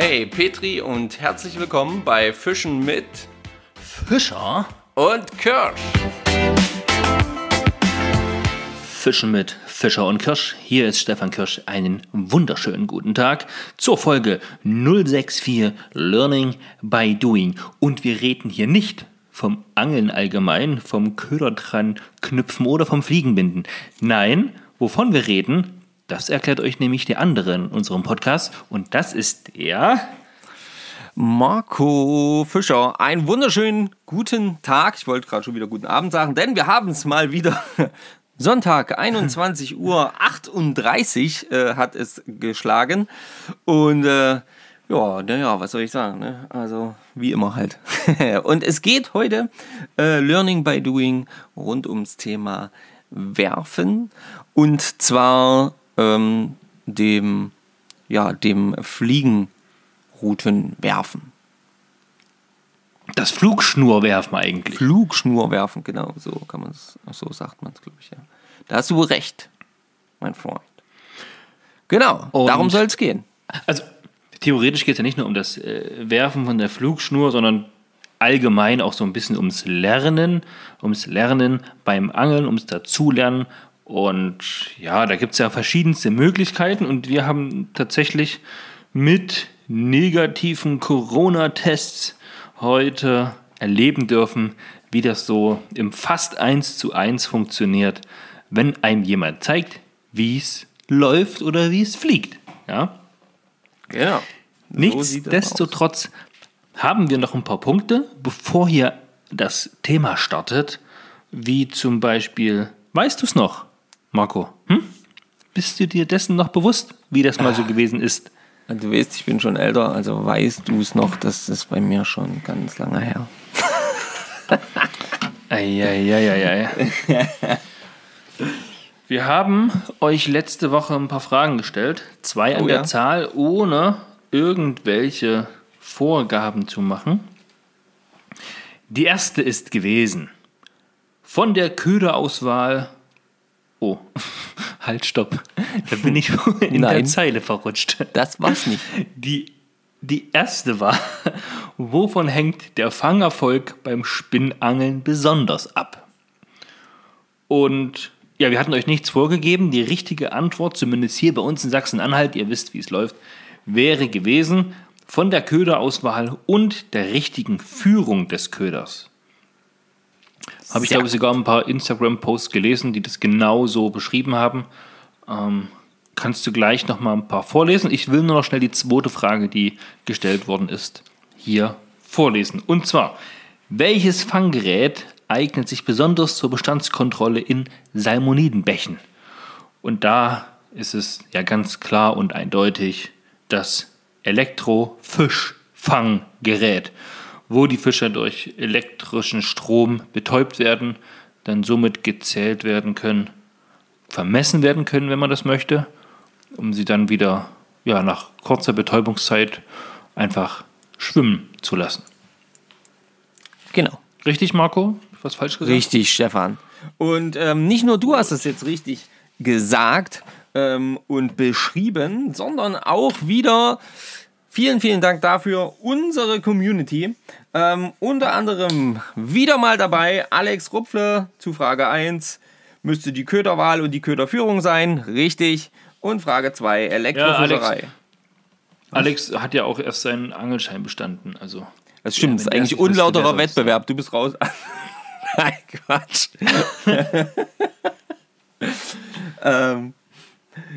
Hey Petri und herzlich willkommen bei Fischen mit Fischer und Kirsch. Fischen mit Fischer und Kirsch. Hier ist Stefan Kirsch. Einen wunderschönen guten Tag zur Folge 064 Learning by Doing. Und wir reden hier nicht vom Angeln allgemein, vom Köder dran knüpfen oder vom Fliegenbinden. Nein, wovon wir reden, das erklärt euch nämlich der andere in unserem Podcast und das ist der Marco Fischer. Einen wunderschönen guten Tag. Ich wollte gerade schon wieder guten Abend sagen, denn wir haben es mal wieder. Sonntag, 21 Uhr 38 äh, hat es geschlagen. Und äh, ja, naja, was soll ich sagen? Ne? Also, wie immer halt. und es geht heute äh, Learning by Doing rund ums Thema Werfen. Und zwar ähm, dem, ja, dem Fliegenrouten werfen. Das Flugschnurwerfen eigentlich. Flugschnurwerfen, genau, so kann man es, so sagt man es, glaube ich, ja. Da hast du wohl recht, mein Freund. Genau, Und darum soll es gehen. Also theoretisch geht es ja nicht nur um das äh, Werfen von der Flugschnur, sondern allgemein auch so ein bisschen ums Lernen, ums Lernen beim Angeln, ums Dazulernen und ja, da gibt es ja verschiedenste Möglichkeiten und wir haben tatsächlich mit negativen Corona-Tests heute erleben dürfen, wie das so im fast 1 zu 1 funktioniert, wenn einem jemand zeigt, wie es läuft oder wie es fliegt. Ja? Genau. So Nichtsdestotrotz haben wir noch ein paar Punkte, bevor hier das Thema startet, wie zum Beispiel, weißt du es noch? Marco, hm? bist du dir dessen noch bewusst, wie das mal so gewesen ist? Du weißt, ich bin schon älter, also weißt du es noch, das ist bei mir schon ganz lange her. Eieieiei. Wir haben euch letzte Woche ein paar Fragen gestellt, zwei an oh, der ja. Zahl, ohne irgendwelche Vorgaben zu machen. Die erste ist gewesen, von der Köderauswahl Oh, halt, stopp. Da bin ich in Nein, der Zeile verrutscht. Das war's nicht. Die, die erste war, wovon hängt der Fangerfolg beim Spinnangeln besonders ab? Und ja, wir hatten euch nichts vorgegeben. Die richtige Antwort, zumindest hier bei uns in Sachsen-Anhalt, ihr wisst, wie es läuft, wäre gewesen von der Köderauswahl und der richtigen Führung des Köders. Habe ich, glaube ich, sogar ein paar Instagram-Posts gelesen, die das genau so beschrieben haben. Ähm, kannst du gleich noch mal ein paar vorlesen? Ich will nur noch schnell die zweite Frage, die gestellt worden ist, hier vorlesen. Und zwar, welches Fanggerät eignet sich besonders zur Bestandskontrolle in Salmonidenbächen? Und da ist es ja ganz klar und eindeutig das Elektrofischfanggerät wo die Fische durch elektrischen Strom betäubt werden, dann somit gezählt werden können, vermessen werden können, wenn man das möchte, um sie dann wieder ja, nach kurzer Betäubungszeit einfach schwimmen zu lassen. Genau. Richtig, Marco? Was falsch gesagt? Richtig, Stefan. Und ähm, nicht nur du hast es jetzt richtig gesagt ähm, und beschrieben, sondern auch wieder Vielen, vielen Dank dafür. Unsere Community. Ähm, unter anderem wieder mal dabei Alex Rupfle zu Frage 1. Müsste die Köderwahl und die Köderführung sein. Richtig. Und Frage 2, Elektrofischerei. Ja, Alex, Alex, hat ja auch erst seinen Angelschein bestanden. Also, das stimmt, ja, das ist eigentlich unlauterer Wettbewerb. Du bist raus. Nein, Quatsch. ähm,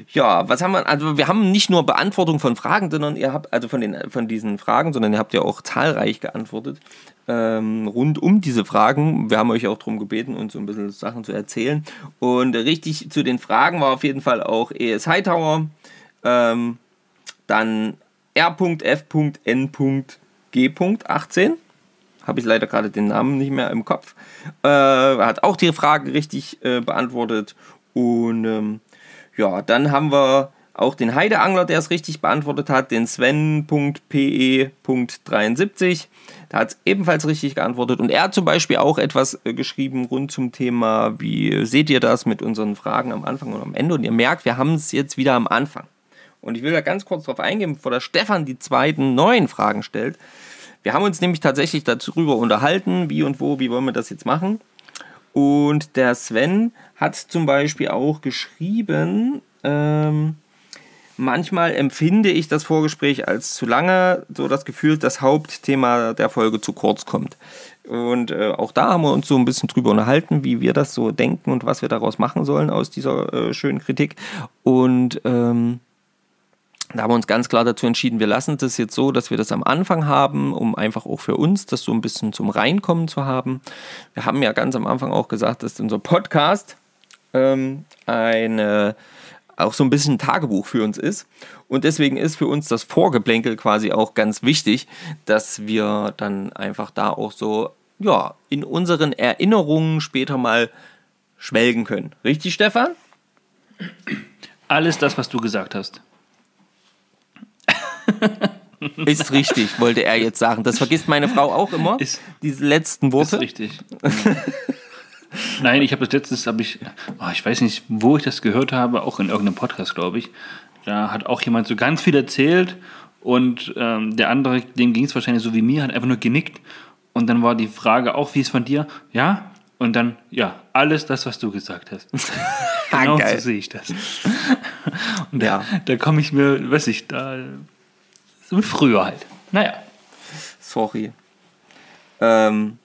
ja, was haben wir? Also wir haben nicht nur Beantwortung von Fragen, sondern ihr habt also von den von diesen Fragen, sondern ihr habt ja auch zahlreich geantwortet ähm, rund um diese Fragen. Wir haben euch auch darum gebeten, uns so ein bisschen Sachen zu erzählen. Und richtig zu den Fragen war auf jeden Fall auch ES Hightower, ähm, dann R.F.N.G.18 habe ich leider gerade den Namen nicht mehr im Kopf. Äh, hat auch die Frage richtig äh, beantwortet. Und ähm, ja, dann haben wir auch den Heideangler, der es richtig beantwortet hat, den Sven.pe.73. Der hat es ebenfalls richtig geantwortet. Und er hat zum Beispiel auch etwas äh, geschrieben rund zum Thema, wie seht ihr das mit unseren Fragen am Anfang und am Ende. Und ihr merkt, wir haben es jetzt wieder am Anfang. Und ich will da ganz kurz drauf eingehen, bevor der Stefan die zweiten neuen Fragen stellt. Wir haben uns nämlich tatsächlich darüber unterhalten, wie und wo, wie wollen wir das jetzt machen. Und der Sven hat zum Beispiel auch geschrieben, ähm, manchmal empfinde ich das Vorgespräch als zu lange, so das Gefühl, das Hauptthema der Folge zu kurz kommt. Und äh, auch da haben wir uns so ein bisschen drüber unterhalten, wie wir das so denken und was wir daraus machen sollen aus dieser äh, schönen Kritik. Und ähm, da haben wir uns ganz klar dazu entschieden, wir lassen das jetzt so, dass wir das am Anfang haben, um einfach auch für uns das so ein bisschen zum Reinkommen zu haben. Wir haben ja ganz am Anfang auch gesagt, dass unser Podcast ähm, eine, auch so ein bisschen ein Tagebuch für uns ist. Und deswegen ist für uns das Vorgeplänkel quasi auch ganz wichtig, dass wir dann einfach da auch so ja, in unseren Erinnerungen später mal schwelgen können. Richtig, Stefan? Alles das, was du gesagt hast. Ist richtig, wollte er jetzt sagen. Das vergisst meine Frau auch immer. Ist- diese letzten Worte. Ist richtig. Nein, ich habe das letztes, habe ich, oh, ich weiß nicht, wo ich das gehört habe, auch in irgendeinem Podcast, glaube ich. Da hat auch jemand so ganz viel erzählt und ähm, der andere, dem ging es wahrscheinlich so wie mir, hat einfach nur genickt. Und dann war die Frage auch, wie ist von dir? Ja. Und dann, ja, alles das, was du gesagt hast. genau so sehe ich das. Und Ja. da, da komme ich mir, weiß ich, da, so wie früher halt. Naja. Sorry. Ähm,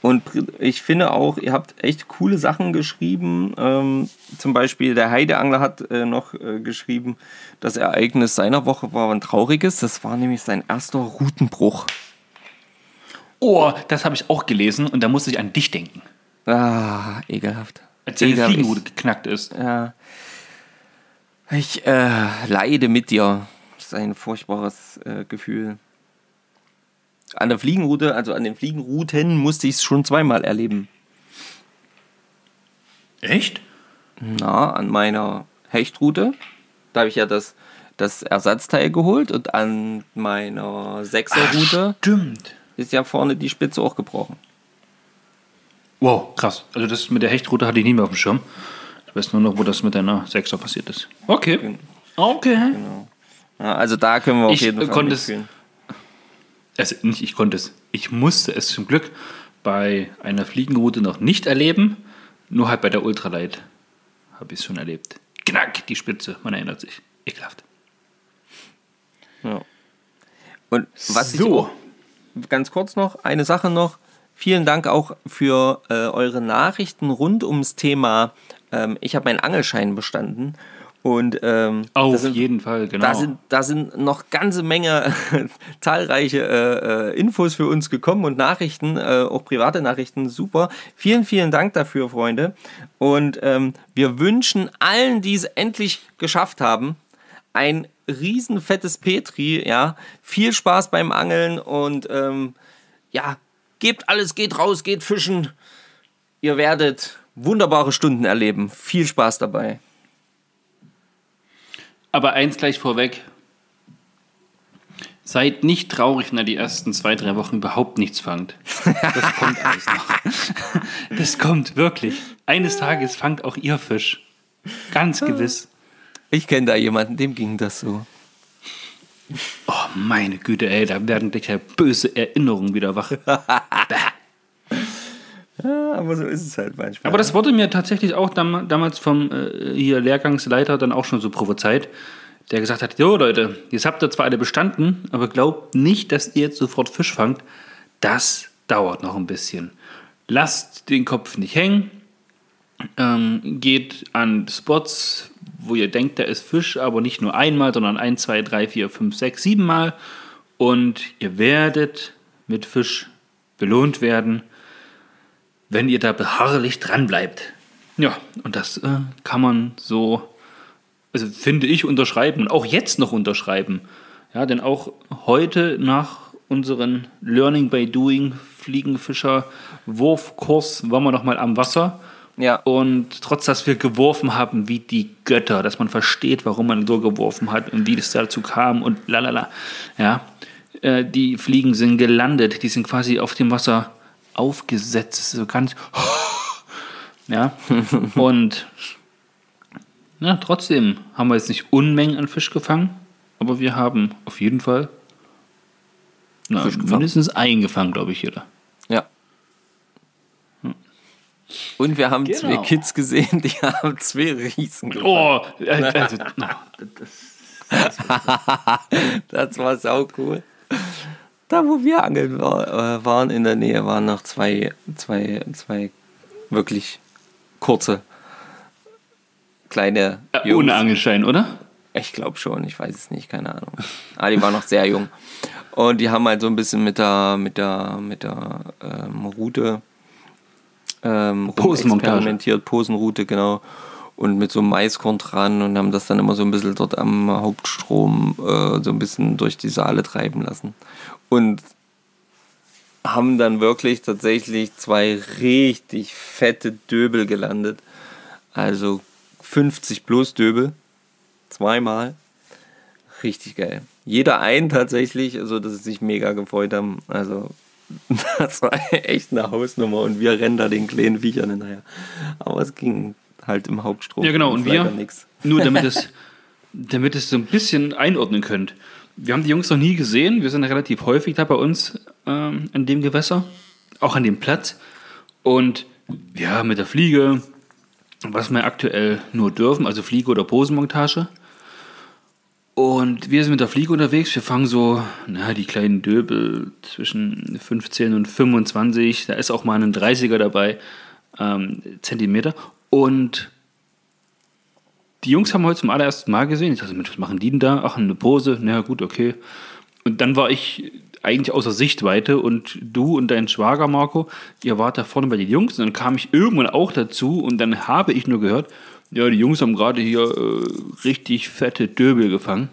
und ich finde auch, ihr habt echt coole Sachen geschrieben. Ähm, zum Beispiel der Heideangler hat äh, noch äh, geschrieben, das Ereignis seiner Woche war ein trauriges. Das war nämlich sein erster Routenbruch. Oh, das habe ich auch gelesen und da musste ich an dich denken. Ah, ekelhaft. Als deine. Fliegenrute geknackt ist. Ja. Ich äh, leide mit dir. Das ist ein furchtbares äh, Gefühl. An der Fliegenroute, also an den Fliegenrouten, musste ich es schon zweimal erleben. Echt? Na, an meiner Hechtroute, da habe ich ja das, das Ersatzteil geholt und an meiner Sechserroute Stimmt. ist ja vorne die Spitze auch gebrochen. Wow, krass. Also das mit der Hechtroute hatte ich nie mehr auf dem Schirm. Ich weiß nur noch, wo das mit deiner Sechser passiert ist. Okay. Okay. Ja, also da können wir auf Ich, jeden äh, Fall konnte es-. Also nicht, ich konnte es. Ich musste es zum Glück bei einer Fliegenroute noch nicht erleben. Nur halt bei der Ultralight habe ich es schon erlebt. Knack, die Spitze, man erinnert sich. Ekelhaft. Ja. Und was ich So. auch, ganz kurz noch, eine Sache noch. Vielen Dank auch für äh, eure Nachrichten rund ums Thema. Ähm, ich habe meinen Angelschein bestanden. Und ähm, Auf sind, jeden Fall, genau. da, sind, da sind noch ganze Menge zahlreiche äh, äh, Infos für uns gekommen und Nachrichten, äh, auch private Nachrichten. Super. Vielen, vielen Dank dafür, Freunde. Und ähm, wir wünschen allen, die es endlich geschafft haben, ein riesen fettes Petri, ja. Viel Spaß beim Angeln und ähm, ja, gebt alles, geht raus, geht fischen. Ihr werdet wunderbare Stunden erleben. Viel Spaß dabei. Aber eins gleich vorweg. Seid nicht traurig, wenn ihr die ersten zwei, drei Wochen überhaupt nichts fangt. Das kommt alles noch. Das kommt wirklich. Eines Tages fangt auch ihr Fisch. Ganz gewiss. Ich kenne da jemanden, dem ging das so. Oh, meine Güte, ey, da werden gleich böse Erinnerungen wieder wach. Ja, aber so ist es halt manchmal. Aber das wurde mir tatsächlich auch dam damals vom äh, hier Lehrgangsleiter dann auch schon so prophezeit, der gesagt hat, jo Leute, jetzt habt ihr zwar alle bestanden, aber glaubt nicht, dass ihr jetzt sofort Fisch fangt. Das dauert noch ein bisschen. Lasst den Kopf nicht hängen, ähm, geht an Spots, wo ihr denkt, da ist Fisch, aber nicht nur einmal, sondern ein, zwei, drei, vier, fünf, sechs, sieben Mal. Und ihr werdet mit Fisch belohnt werden wenn ihr da beharrlich dran bleibt. Ja, und das äh, kann man so, also finde ich, unterschreiben und auch jetzt noch unterschreiben. Ja, denn auch heute nach unseren Learning by Doing Fliegenfischer Wurfkurs waren wir noch mal am Wasser. Ja. Und trotz, dass wir geworfen haben wie die Götter, dass man versteht, warum man so geworfen hat und wie es dazu kam und lalala. Ja, äh, die Fliegen sind gelandet, die sind quasi auf dem Wasser aufgesetzt, so ganz. Ja, und Na, trotzdem haben wir jetzt nicht Unmengen an Fisch gefangen, aber wir haben auf jeden Fall na, mindestens einen gefangen, glaube ich, jeder. Ja. Und wir haben Genau. zwei Kids gesehen, die haben zwei Riesen gefangen. Oh, also, na, das, Das war sau cool. Da, wo wir angeln war, äh, waren in der Nähe, waren noch zwei, zwei, zwei wirklich kurze, kleine äh, ohne Angelschein, oder? Ich glaube schon, ich weiß es nicht, keine Ahnung. Aber die waren noch sehr jung. Und die haben halt so ein bisschen mit der, mit der, mit der ähm, Route ähm, Posenmontage. experimentiert, Posenroute, genau. Und mit so einem Maiskorn dran und haben das dann immer so ein bisschen dort am Hauptstrom äh, so ein bisschen durch die Saale treiben lassen. Und haben dann wirklich tatsächlich zwei richtig fette Döbel gelandet. Also 50 plus Döbel. Zweimal. Richtig geil. Jeder ein tatsächlich, also dass sie sich mega gefreut haben. Also das war echt eine Hausnummer und wir rennen da den kleinen Viechern hinterher. Aber es ging halt im Hauptstrom. Ja, genau. Und wir, nix. nur damit es, damit es so ein bisschen einordnen könnt. Wir haben die Jungs noch nie gesehen. Wir sind relativ häufig da bei uns ähm, an dem Gewässer, auch an dem Platz. Und ja, mit der Fliege, was wir aktuell nur dürfen, also Fliege oder Posenmontage. Und wir sind mit der Fliege unterwegs. Wir fangen so, na, die kleinen Döbel zwischen 15 und 25. Da ist auch mal ein 30er dabei, ähm, Zentimeter. Und die Jungs haben heute zum allerersten Mal gesehen. Ich dachte, Mensch, was machen die denn da? Ach, eine Pose. Na ja, gut, okay. Und dann war ich eigentlich außer Sichtweite und du und dein Schwager Marco, ihr wart da vorne bei den Jungs. Und dann kam ich irgendwann auch dazu und dann habe ich nur gehört, ja, die Jungs haben gerade hier äh, richtig fette Döbel gefangen.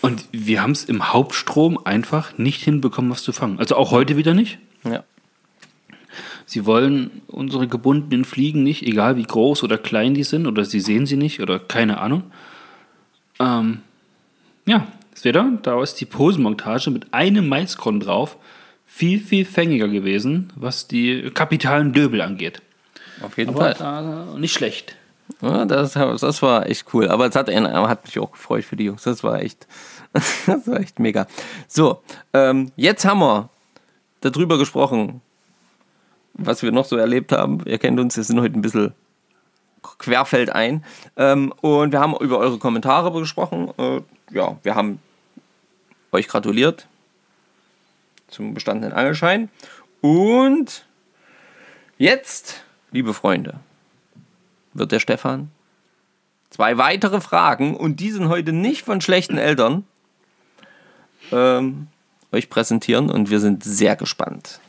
Und wir haben es im Hauptstrom einfach nicht hinbekommen, was zu fangen. Also auch heute wieder nicht. Ja. Sie wollen unsere gebundenen Fliegen nicht, egal wie groß oder klein die sind, oder sie sehen sie nicht, oder keine Ahnung. Ähm, ja, seht ihr, da ist die Posenmontage mit einem Maiskorn drauf viel, viel fängiger gewesen, was die kapitalen Döbel angeht. Auf jeden Aber Fall. da nicht schlecht. Ja, das, das war echt cool. Aber es hat, hat mich auch gefreut für die Jungs. Das war echt, das war echt mega. So, ähm, jetzt haben wir darüber gesprochen, was wir noch so erlebt haben. Ihr kennt uns, wir sind heute ein bisschen querfeldein. Ähm, und wir haben über eure Kommentare gesprochen. Äh, ja, wir haben euch gratuliert zum bestandenen Angelschein. Und jetzt, liebe Freunde, wird der Stefan zwei weitere Fragen und die sind heute nicht von schlechten Eltern ähm, euch präsentieren und wir sind sehr gespannt,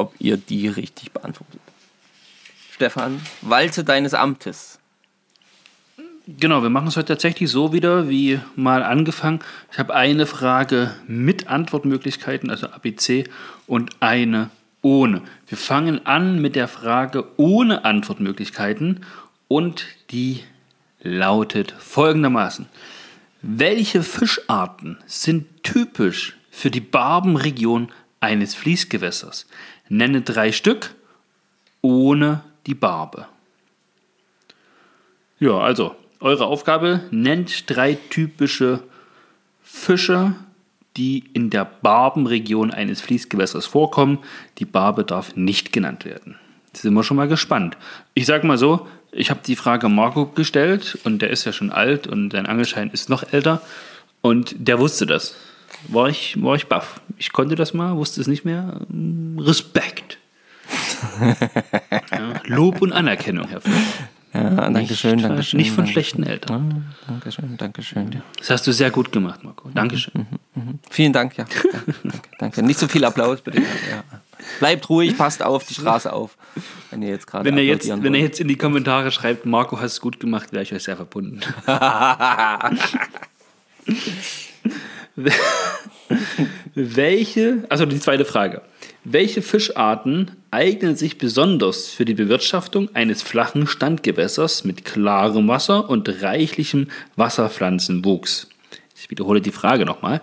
ob ihr die richtig beantwortet. Stefan, walte deines Amtes. Genau, wir machen es heute tatsächlich so wieder wie mal angefangen. Ich habe eine Frage mit Antwortmöglichkeiten, also ABC, und eine ohne. Wir fangen an mit der Frage ohne Antwortmöglichkeiten und die lautet folgendermaßen. Welche Fischarten sind typisch für die Barbenregion eines Fließgewässers? Nenne drei Stück ohne die Barbe. Ja, also eure Aufgabe, nennt drei typische Fische, die in der Barbenregion eines Fließgewässers vorkommen. Die Barbe darf nicht genannt werden. Jetzt sind wir schon mal gespannt. Ich sag mal so, ich habe die Frage Marco gestellt und der ist ja schon alt und sein Angelschein ist noch älter und der wusste das. War ich, war ich baff. Ich konnte das mal, wusste es nicht mehr. Respekt. ja, Lob und Anerkennung, Herr Fischer. Ja, danke schön, Nicht, danke schön. Nicht von schlechten Eltern. Danke schön, danke schön. Das hast du sehr gut gemacht, Marco. Dankeschön. Vielen Dank, ja. Danke, danke. Nicht so viel Applaus, bitte. Ja. Bleibt ruhig, passt auf die Straße auf. Wenn ihr jetzt gerade Wenn er jetzt, wenn wollt. jetzt in die Kommentare schreibt, Marco hast es gut gemacht, wäre ich euch sehr verbunden. Welche, also die zweite Frage. Welche Fischarten eignen sich besonders für die Bewirtschaftung eines flachen Standgewässers mit klarem Wasser und reichlichem Wasserpflanzenwuchs? Ich wiederhole die Frage nochmal.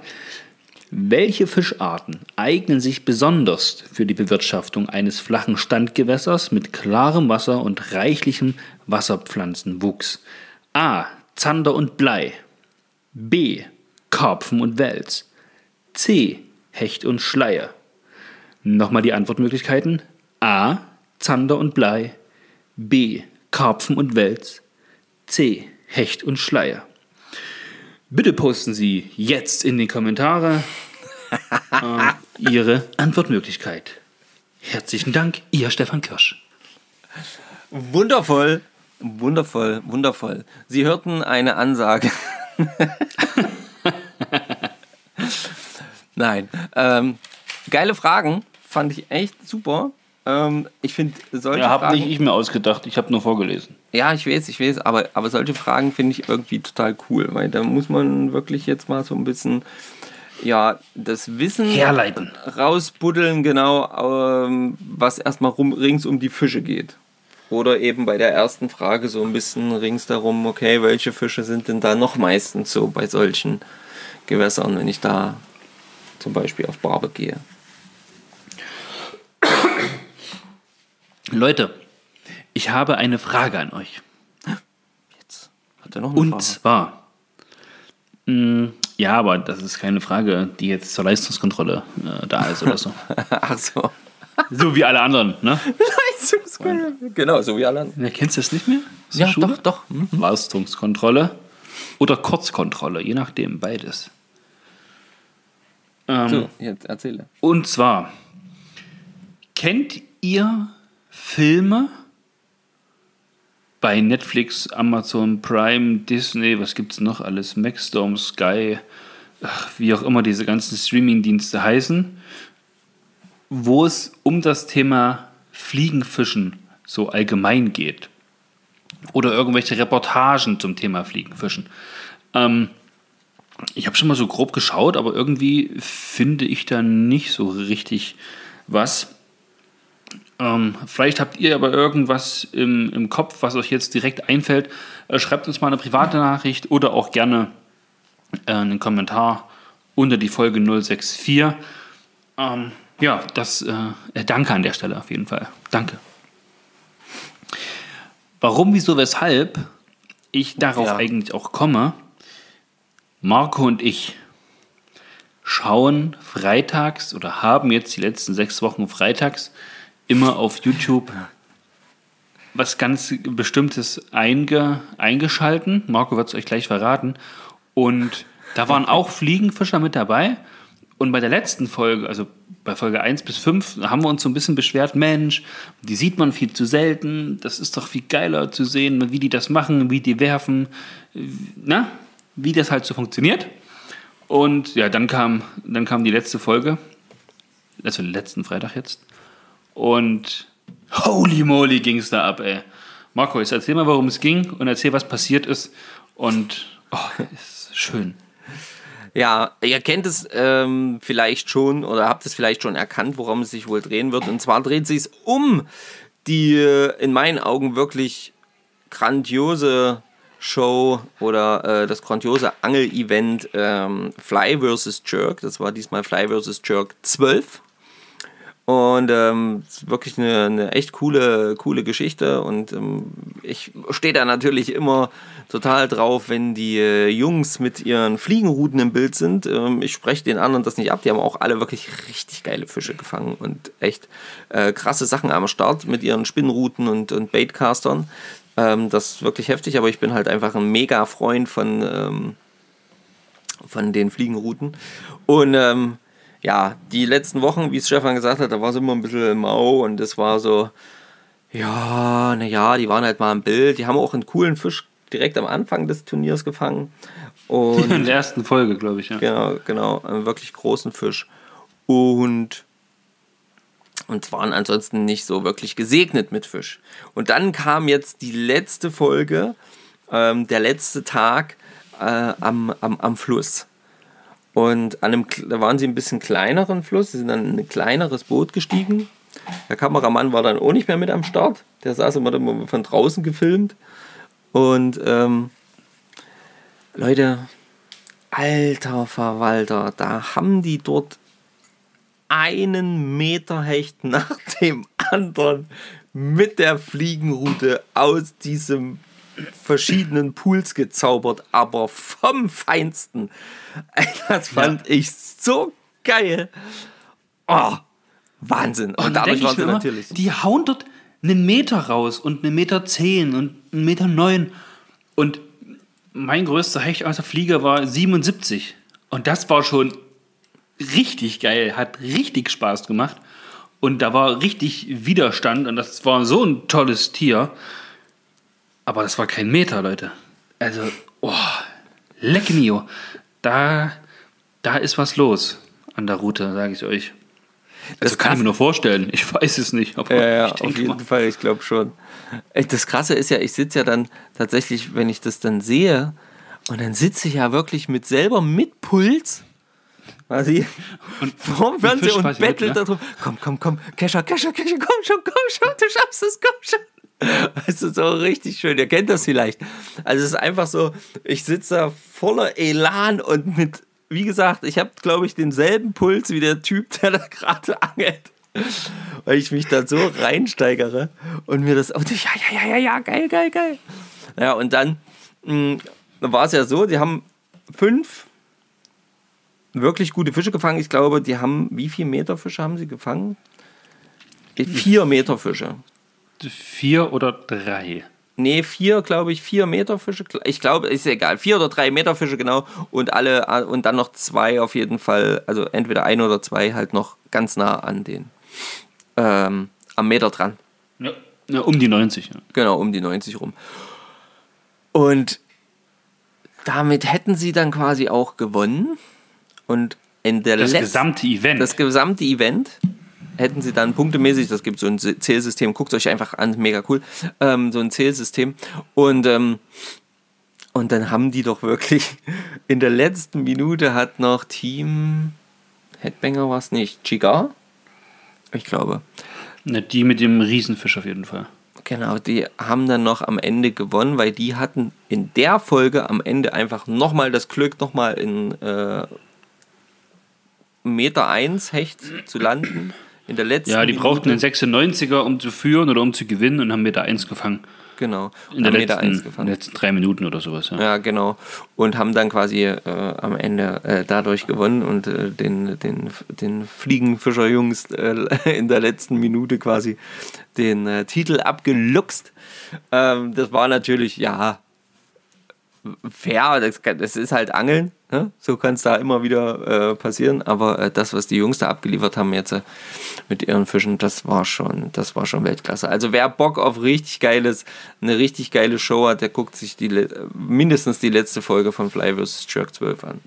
Welche Fischarten eignen sich besonders für die Bewirtschaftung eines flachen Standgewässers mit klarem Wasser und reichlichem Wasserpflanzenwuchs? A. Zander und Blei. B. Karpfen und Wels. C. Hecht und Schleier. Nochmal die Antwortmöglichkeiten. A. Zander und Blei. B. Karpfen und Wels. C. Hecht und Schleier. Bitte posten Sie jetzt in die Kommentare äh, Ihre Antwortmöglichkeit. Herzlichen Dank, Ihr Stefan Kirsch. Wundervoll, wundervoll, wundervoll. Sie hörten eine Ansage. Nein, ähm, geile Fragen, fand ich echt super. Ähm, ich finde solche Ja, habe Fragen. nicht ich mir ausgedacht, ich habe nur vorgelesen. Ja, ich weiß, ich weiß, aber, aber solche Fragen finde ich irgendwie total cool, weil da muss man wirklich jetzt mal so ein bisschen, ja, das Wissen Herleiten. rausbuddeln, genau, ähm, was erstmal rum, rings um die Fische geht. Oder eben bei der ersten Frage so ein bisschen rings darum, okay, welche Fische sind denn da noch meistens so bei solchen Gewässern, wenn ich da zum Beispiel auf Barbe gehe. Leute, ich habe eine Frage an euch. Jetzt hat er noch eine Und Frage. zwar, mh, ja, aber das ist keine Frage, die jetzt zur Leistungskontrolle äh, da ist oder so. Ach so. so wie alle anderen, ne? genau, so wie alle anderen. Ja, kennst du das nicht mehr? Ja, Schule? doch, doch. Hm. Leistungskontrolle oder Kurzkontrolle, je nachdem, beides. Ähm, So, jetzt erzähle. Und zwar, kennt ihr Filme bei Netflix, Amazon Prime, Disney, was gibt's noch alles, Maxdome, Sky, ach, wie auch immer diese ganzen Streamingdienste heißen, wo es um das Thema Fliegenfischen so allgemein geht. Oder irgendwelche Reportagen zum Thema Fliegenfischen. Ähm, ich habe schon mal so grob geschaut, aber irgendwie finde ich da nicht so richtig was. Ähm, vielleicht habt ihr aber irgendwas im, im Kopf, was euch jetzt direkt einfällt. Äh, schreibt uns mal eine private Nachricht oder auch gerne äh, einen Kommentar unter die Folge 064. Ähm, ja, das äh, danke an der Stelle auf jeden Fall. Danke. Warum, wieso, weshalb ich darauf Ja. eigentlich auch komme, Marco und ich schauen freitags oder haben jetzt die letzten sechs Wochen freitags immer auf YouTube was ganz Bestimmtes einge, eingeschalten. Marco wird es euch gleich verraten. Und da waren auch Fliegenfischer mit dabei. Und bei der letzten Folge, also bei Folge 1 bis 5, haben wir uns so ein bisschen beschwert, Mensch, die sieht man viel zu selten. Das ist doch viel geiler zu sehen, wie die das machen, wie die werfen, na, wie das halt so funktioniert. Und ja, dann kam, dann kam die letzte Folge, also letzten Freitag jetzt. Und holy moly ging es da ab, ey. Marco, jetzt erzähl mal, worum es ging und erzähl, was passiert ist. Und oh, ist schön. Ja, ihr kennt es ähm, vielleicht schon oder habt es vielleicht schon erkannt, worum es sich wohl drehen wird. Und zwar dreht sich es um die äh, in meinen Augen wirklich grandiose Show oder äh, das grandiose Angel-Event ähm, Fly vs. Jerk. Das war diesmal Fly vs. Jerk 12. Und ähm, wirklich eine, eine echt coole, coole Geschichte. Und ähm, ich stehe da natürlich immer total drauf, wenn die äh, Jungs mit ihren Fliegenruten im Bild sind. Ähm, ich spreche den anderen das nicht ab. Die haben auch alle wirklich richtig geile Fische gefangen und echt äh, krasse Sachen am Start mit ihren Spinnruten und, und Baitcastern. Ähm, das ist wirklich heftig, aber ich bin halt einfach ein mega Freund von, ähm, von den Fliegenrouten. Und ähm, ja, die letzten Wochen, wie es Stefan gesagt hat, da war es immer ein bisschen mau und es war so, ja, naja, die waren halt mal im Bild. Die haben auch einen coolen Fisch direkt am Anfang des Turniers gefangen. Und In der ersten Folge, glaube ich, ja. Genau, genau, einen wirklich großen Fisch. Und, und waren ansonsten nicht so wirklich gesegnet mit Fisch. Und dann kam jetzt die letzte Folge, ähm, der letzte Tag äh, am, am, am Fluss. Und an einem, da waren sie ein bisschen kleineren Fluss, sie sind dann in ein kleineres Boot gestiegen. Der Kameramann war dann auch nicht mehr mit am Start. Der saß immer, immer von draußen gefilmt. Und ähm, Leute, alter Verwalter, da haben die dort einen Meter Hecht nach dem anderen mit der Fliegenrute aus diesem verschiedenen Pools gezaubert, aber vom Feinsten. Das fand ich so geil. Oh, Wahnsinn. Und, Und dadurch dadurch waren sie immer, natürlich. die hauen dort einen Meter raus und einen Meter zehn und einen Meter neun. Und mein größter Hecht aus der Flieger war 77. Und das war schon richtig geil, hat richtig Spaß gemacht. Und da war richtig Widerstand und das war so ein tolles Tier. Aber das war kein Meter, Leute. Also, oh, leck mio. Da, da ist was los an der Route, sage ich euch. Das Also kann ich mir nur vorstellen. Ich weiß es nicht. Aber Ja, ja, auf jeden mal. Fall, ich glaube schon. Das Krasse ist ja, ich sitze ja dann tatsächlich, wenn ich das dann sehe, und dann sitze ich ja wirklich mit selber mit Puls. Quasi Und vorm Fernseher und bettelt ne? darum. Komm, komm, komm, Kescher, Kescher, Kescher, komm schon, komm schon, du schaffst es, komm schon. Das ist so richtig schön, ihr kennt das vielleicht. Also es ist einfach so, ich sitze da voller Elan und mit, wie gesagt, ich habe, glaube ich, denselben Puls wie der Typ, der da gerade angelt. Weil ich mich da so reinsteigere und mir das, ich, ja, ja, ja, ja, ja, geil, geil, geil. Ja, und dann mh, war es ja so, die haben fünf wirklich gute Fische gefangen. Ich glaube, die haben, wie viele Meter Fische haben sie gefangen? Vier Meter Fische. Vier oder drei. Nee, vier, glaube ich, vier Meter Fische. Ich glaube, ist egal. Vier oder drei Meter Fische, genau. Und alle, und dann noch zwei auf jeden Fall. Also entweder ein oder zwei halt noch ganz nah an den, ähm, am Meter dran. Ja. ja um die 90. Ja. Genau, um die 90 rum. Und damit hätten sie dann quasi auch gewonnen. Und in der Das letzten- gesamte Event. das gesamte Event hätten sie dann punktemäßig, das gibt so ein Zählsystem, guckt euch einfach an, mega cool, ähm, so ein Zählsystem. Und, ähm, und dann haben die doch wirklich, in der letzten Minute hat noch Team Headbanger war es nicht, Chigar? Ich glaube. Na, die mit dem Riesenfisch auf jeden Fall. Genau, die haben dann noch am Ende gewonnen, weil die hatten in der Folge am Ende einfach nochmal das Glück, nochmal in äh, Meter 1 Hecht zu landen. In der letzten Ja, die Minute. brauchten einen 96er, um zu führen oder um zu gewinnen und haben Meter 1 gefangen. Genau. In der letzten, 1 in den gefangen. letzten drei Minuten oder sowas. Ja. Ja, genau. Und haben dann quasi äh, am Ende äh, dadurch gewonnen und äh, den, den, den Fliegenfischerjungs äh, in der letzten Minute quasi den äh, Titel abgeluchst. Ähm, das war natürlich, ja, fair, das, das ist halt Angeln. Ne? So kann es da immer wieder äh, passieren. Aber äh, das, was die Jungs da abgeliefert haben jetzt äh, mit ihren Fischen, das war schon, das war schon Weltklasse. Also wer Bock auf richtig geiles, eine richtig geile Show hat, der guckt sich die mindestens die letzte Folge von Fly vs. Jerk 12 an.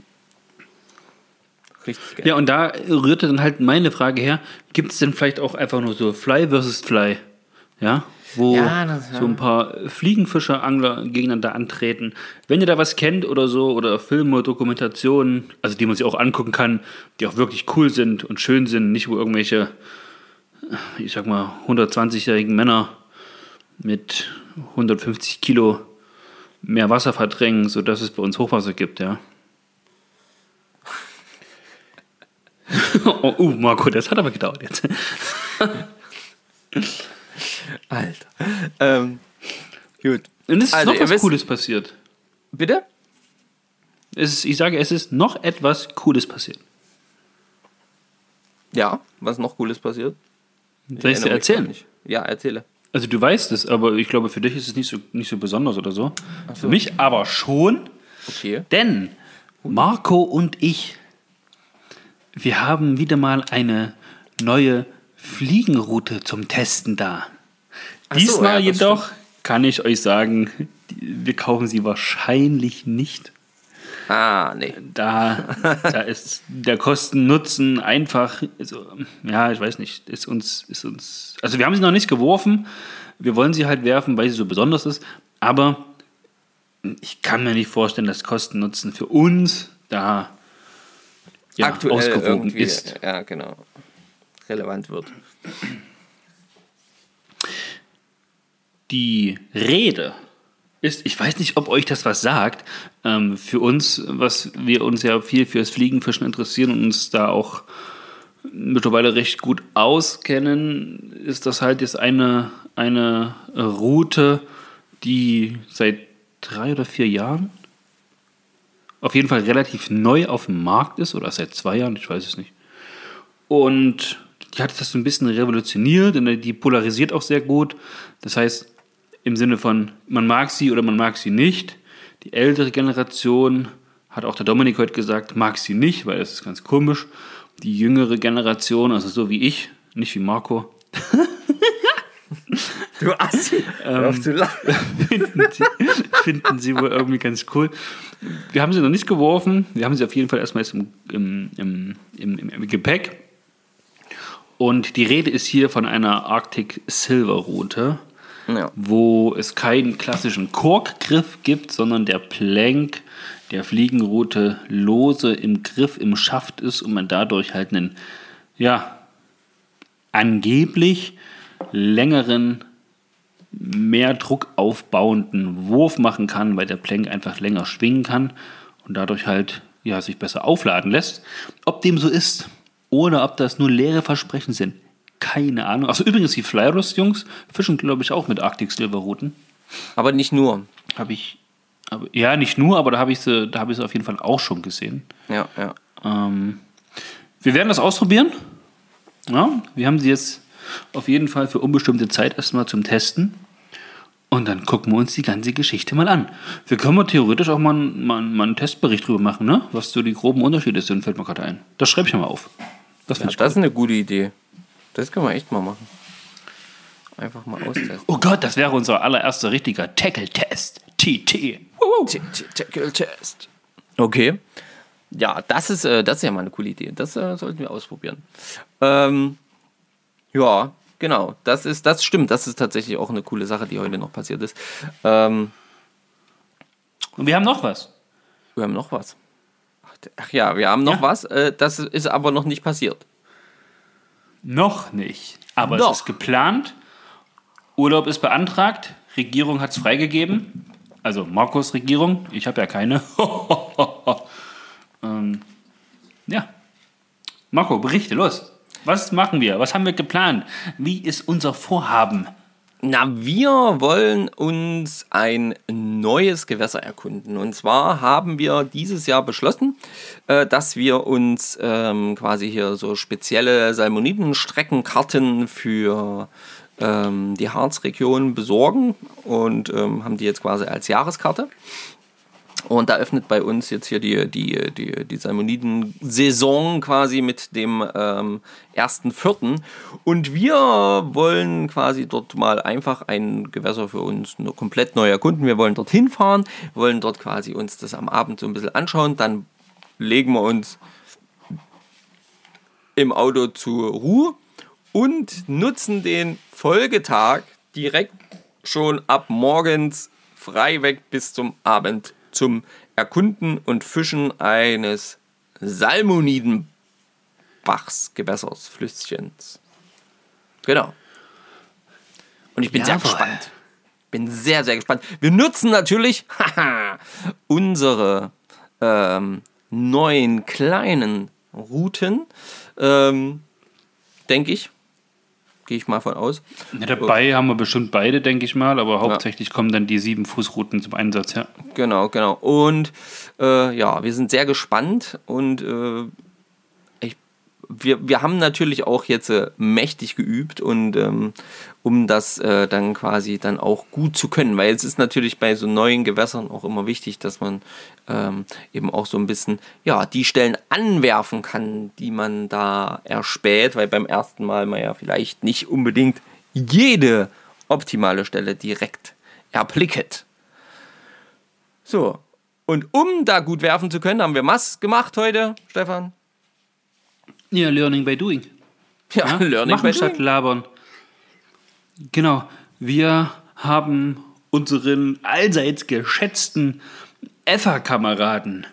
Richtig geil. ja, und da rührte dann halt meine Frage her: gibt es denn vielleicht auch einfach nur so Fly versus Fly? Ja, wo Ja, das- ja. so ein paar Fliegenfischer, Angler gegeneinander antreten. Wenn ihr da was kennt oder so, oder Filme, Dokumentationen, also die man sich auch angucken kann, die auch wirklich cool sind und schön sind, nicht wo irgendwelche, ich sag mal, 120-jährigen Männer mit 150 Kilo mehr Wasser verdrängen, sodass es bei uns Hochwasser gibt, ja. oh, uh, Marco, das hat aber gedauert jetzt. Alter. Ähm, gut. Und es ist Also, noch was wisst- Cooles passiert. Bitte? Es ist, ich sage, es ist noch etwas Cooles passiert. Ja, was noch Cooles passiert? Soll ich es dir erzählen? Ja, erzähle. Also du weißt es, aber ich glaube, für dich ist es nicht so, nicht so besonders oder so. Für mich aber schon, Okay. denn Marco und ich, wir haben wieder mal eine neue Fliegenroute zum Testen da. Ach so, Diesmal ja, jedoch kann ich euch sagen, wir kaufen sie wahrscheinlich nicht. Ah, nee. Da, da ist der Kosten-Nutzen einfach, also, ja, ich weiß nicht, ist uns, ist uns, also wir haben sie noch nicht geworfen, wir wollen sie halt werfen, weil sie so besonders ist, aber ich kann mir nicht vorstellen, dass Kosten-Nutzen für uns da ja, Aktuell ausgewogen irgendwie, ist. Ja, genau. Relevant wird. Die Rede ist, ich weiß nicht, ob euch das was sagt, ähm, für uns, was wir uns ja viel fürs Fliegenfischen interessieren und uns da auch mittlerweile recht gut auskennen, ist das halt jetzt eine, eine Route, die seit drei oder vier Jahren auf jeden Fall relativ neu auf dem Markt ist, oder seit zwei Jahren, ich weiß es nicht. Und die hat das so ein bisschen revolutioniert und die polarisiert auch sehr gut. Das heißt, im Sinne von, man mag sie oder man mag sie nicht. Die ältere Generation, hat auch der Dominik heute gesagt, mag sie nicht, weil das ist ganz komisch. Die jüngere Generation, also so wie ich, nicht wie Marco, Du Assi. Lachen. finden, sie, finden sie wohl irgendwie ganz cool. Wir haben sie noch nicht geworfen. Wir haben sie auf jeden Fall erstmal jetzt im, im, im, im, im Gepäck. Und die Rede ist hier von einer Arctic Silver Route, Ja. wo es keinen klassischen Korkgriff gibt, sondern der Plank der Fliegenroute lose im Griff, im Schaft ist und man dadurch halt einen, ja, angeblich längeren, mehr Druck aufbauenden Wurf machen kann, weil der Plank einfach länger schwingen kann und dadurch halt ja, sich besser aufladen lässt. Ob dem so ist oder ob das nur leere Versprechen sind, keine Ahnung. Also übrigens die Flyrus-Jungs fischen, glaube ich, auch mit Arctic Silver Routen. Aber nicht nur. Habe ich, aber, ja, nicht nur, aber da habe ich sie, da habe ich sie auf jeden Fall auch schon gesehen. Ja, ja. Ähm, wir werden das ausprobieren. Ja, wir haben sie jetzt auf jeden Fall für unbestimmte Zeit erstmal zum Testen. Und dann gucken wir uns die ganze Geschichte mal an. Wir können mal theoretisch auch mal, einen- mal, mal einen Testbericht drüber machen, ne? was so die groben Unterschiede sind, fällt mir gerade ein. Das schreibe ich mal auf. Das ja das ist eine gute Idee. Das können wir echt mal machen. Einfach mal austesten. Oh Gott, das wäre unser allererster richtiger Tackle-Test. TT. Tackle-Test. Okay. Ja, das ist, äh, das ist ja mal eine coole Idee. Das äh, sollten wir ausprobieren. Ähm, ja, genau. Das ist, das stimmt. Das ist tatsächlich auch eine coole Sache, die heute noch passiert ist. Ähm, Und wir haben noch was. wir haben noch was. Ach, ja, wir haben noch Ja. was. Äh, das ist aber noch nicht passiert. Noch nicht. Aber Noch. es ist geplant. Urlaub ist beantragt. Regierung hat es freigegeben. Also Markus Regierung. Ich habe ja keine. ähm, ja. Marco, berichte, los. Was machen wir? Was haben wir geplant? Wie ist unser Vorhaben? Na, wir wollen uns ein neues Gewässer erkunden. Und zwar haben wir dieses Jahr beschlossen, äh, dass wir uns ähm, quasi hier so spezielle Salmonidenstreckenkarten für ähm, die Harzregion besorgen und ähm, haben die jetzt quasi als Jahreskarte. Und da öffnet bei uns jetzt hier die, die, die, die Salmoniden-Saison quasi mit dem ähm, 1.4. Und wir wollen quasi dort mal einfach ein Gewässer für uns nur komplett neu erkunden. Wir wollen dorthin fahren, wollen dort quasi uns das am Abend so ein bisschen anschauen. Dann legen wir uns im Auto zur Ruhe und nutzen den Folgetag direkt schon ab morgens frei weg bis zum Abend zum Erkunden und Fischen eines Salmonidenbachs, Gewässers, Flüsschens. Genau. Und ich bin sehr Jawohl. gespannt. Bin sehr, sehr gespannt. Wir nutzen natürlich unsere ähm, neuen kleinen Routen, ähm, denke ich. Gehe ich mal von aus. Ja, dabei haben wir bestimmt beide, denke ich mal, aber hauptsächlich kommen dann die sieben Fußrouten zum Einsatz, ja. Genau, genau. Und äh, ja, wir sind sehr gespannt und äh, wir, wir haben natürlich auch jetzt äh, mächtig geübt und ähm, um das äh, dann quasi dann auch gut zu können, weil es ist natürlich bei so neuen Gewässern auch immer wichtig, dass man ähm, eben auch so ein bisschen ja die Stellen anwerfen kann, die man da erspäht, weil beim ersten Mal man ja vielleicht nicht unbedingt jede optimale Stelle direkt erblicket. So. Und um da gut werfen zu können, haben wir was gemacht heute, Stefan? Ja, Learning by Doing. Ja, Ja, Learning machen by statt doing. labern. Genau. Wir haben unseren allseits geschätzten Effer-Kameraden,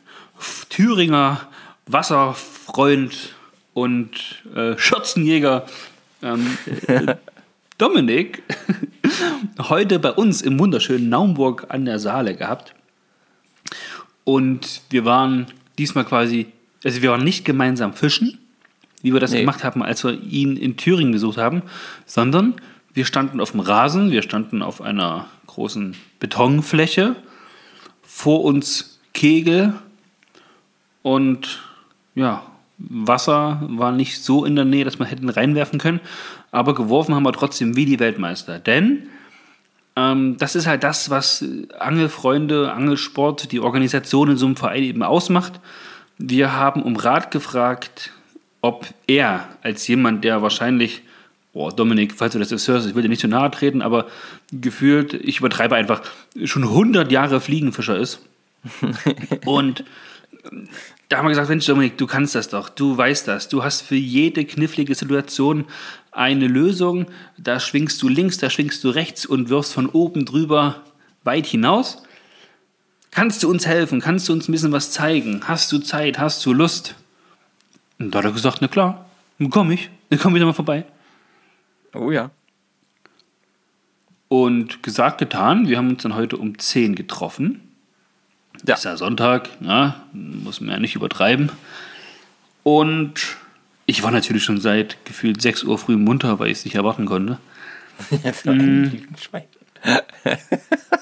Thüringer Wasserfreund und äh, Schürzenjäger ähm, äh, Dominik heute bei uns im wunderschönen Naumburg an der Saale gehabt. Und wir waren diesmal quasi, also wir waren nicht gemeinsam fischen, wie wir das Nee. gemacht haben, als wir ihn in Thüringen besucht haben, sondern wir standen auf dem Rasen, wir standen auf einer großen Betonfläche. Vor uns Kegel und ja, Wasser war nicht so in der Nähe, dass man hätten reinwerfen können. Aber geworfen haben wir trotzdem wie die Weltmeister. Denn ähm, das ist halt das, was Angelfreunde, Angelsport, die Organisation in so einem Verein eben ausmacht. Wir haben um Rat gefragt, ob er als jemand, der wahrscheinlich, oh Dominik, falls du das jetzt hörst, ich will dir nicht zu nahe treten, aber gefühlt, ich übertreibe einfach, schon 100 Jahre Fliegenfischer ist. Und da haben wir gesagt, Mensch, Dominik, du kannst das doch, du weißt das, du hast für jede knifflige Situation eine Lösung. Da schwingst du links, da schwingst du rechts und wirfst von oben drüber weit hinaus. Kannst du uns helfen? Kannst du uns ein bisschen was zeigen? Hast du Zeit? Hast du Lust? Und da hat er gesagt, na klar, dann komm ich, dann komm wieder mal vorbei. Oh ja. Und gesagt, getan, wir haben uns dann heute um 10 getroffen. Ja. Ist ja Sonntag, ja, muss man ja nicht übertreiben. Und ich war natürlich schon seit gefühlt 6 Uhr früh munter, weil ich es nicht erwarten konnte. Jetzt ein Schwein.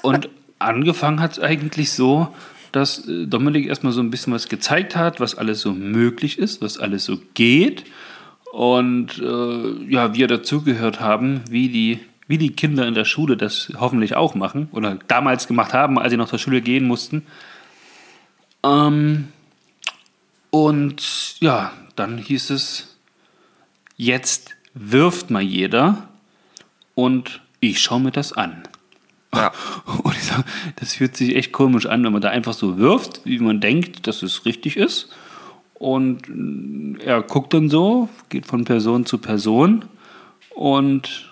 Und angefangen hat es eigentlich so, dass äh, Dominik erstmal so ein bisschen was gezeigt hat, was alles so möglich ist, was alles so geht. Und äh, ja, wir dazugehört haben, wie die, wie die Kinder in der Schule das hoffentlich auch machen oder damals gemacht haben, als sie noch zur Schule gehen mussten. Ähm, und ja, dann hieß es, jetzt wirft mal jeder und ich schaue mir das an. Und ich sag, das fühlt sich echt komisch an, wenn man da einfach so wirft, wie man denkt, dass es richtig ist. Und äh, er guckt dann so, geht von Person zu Person und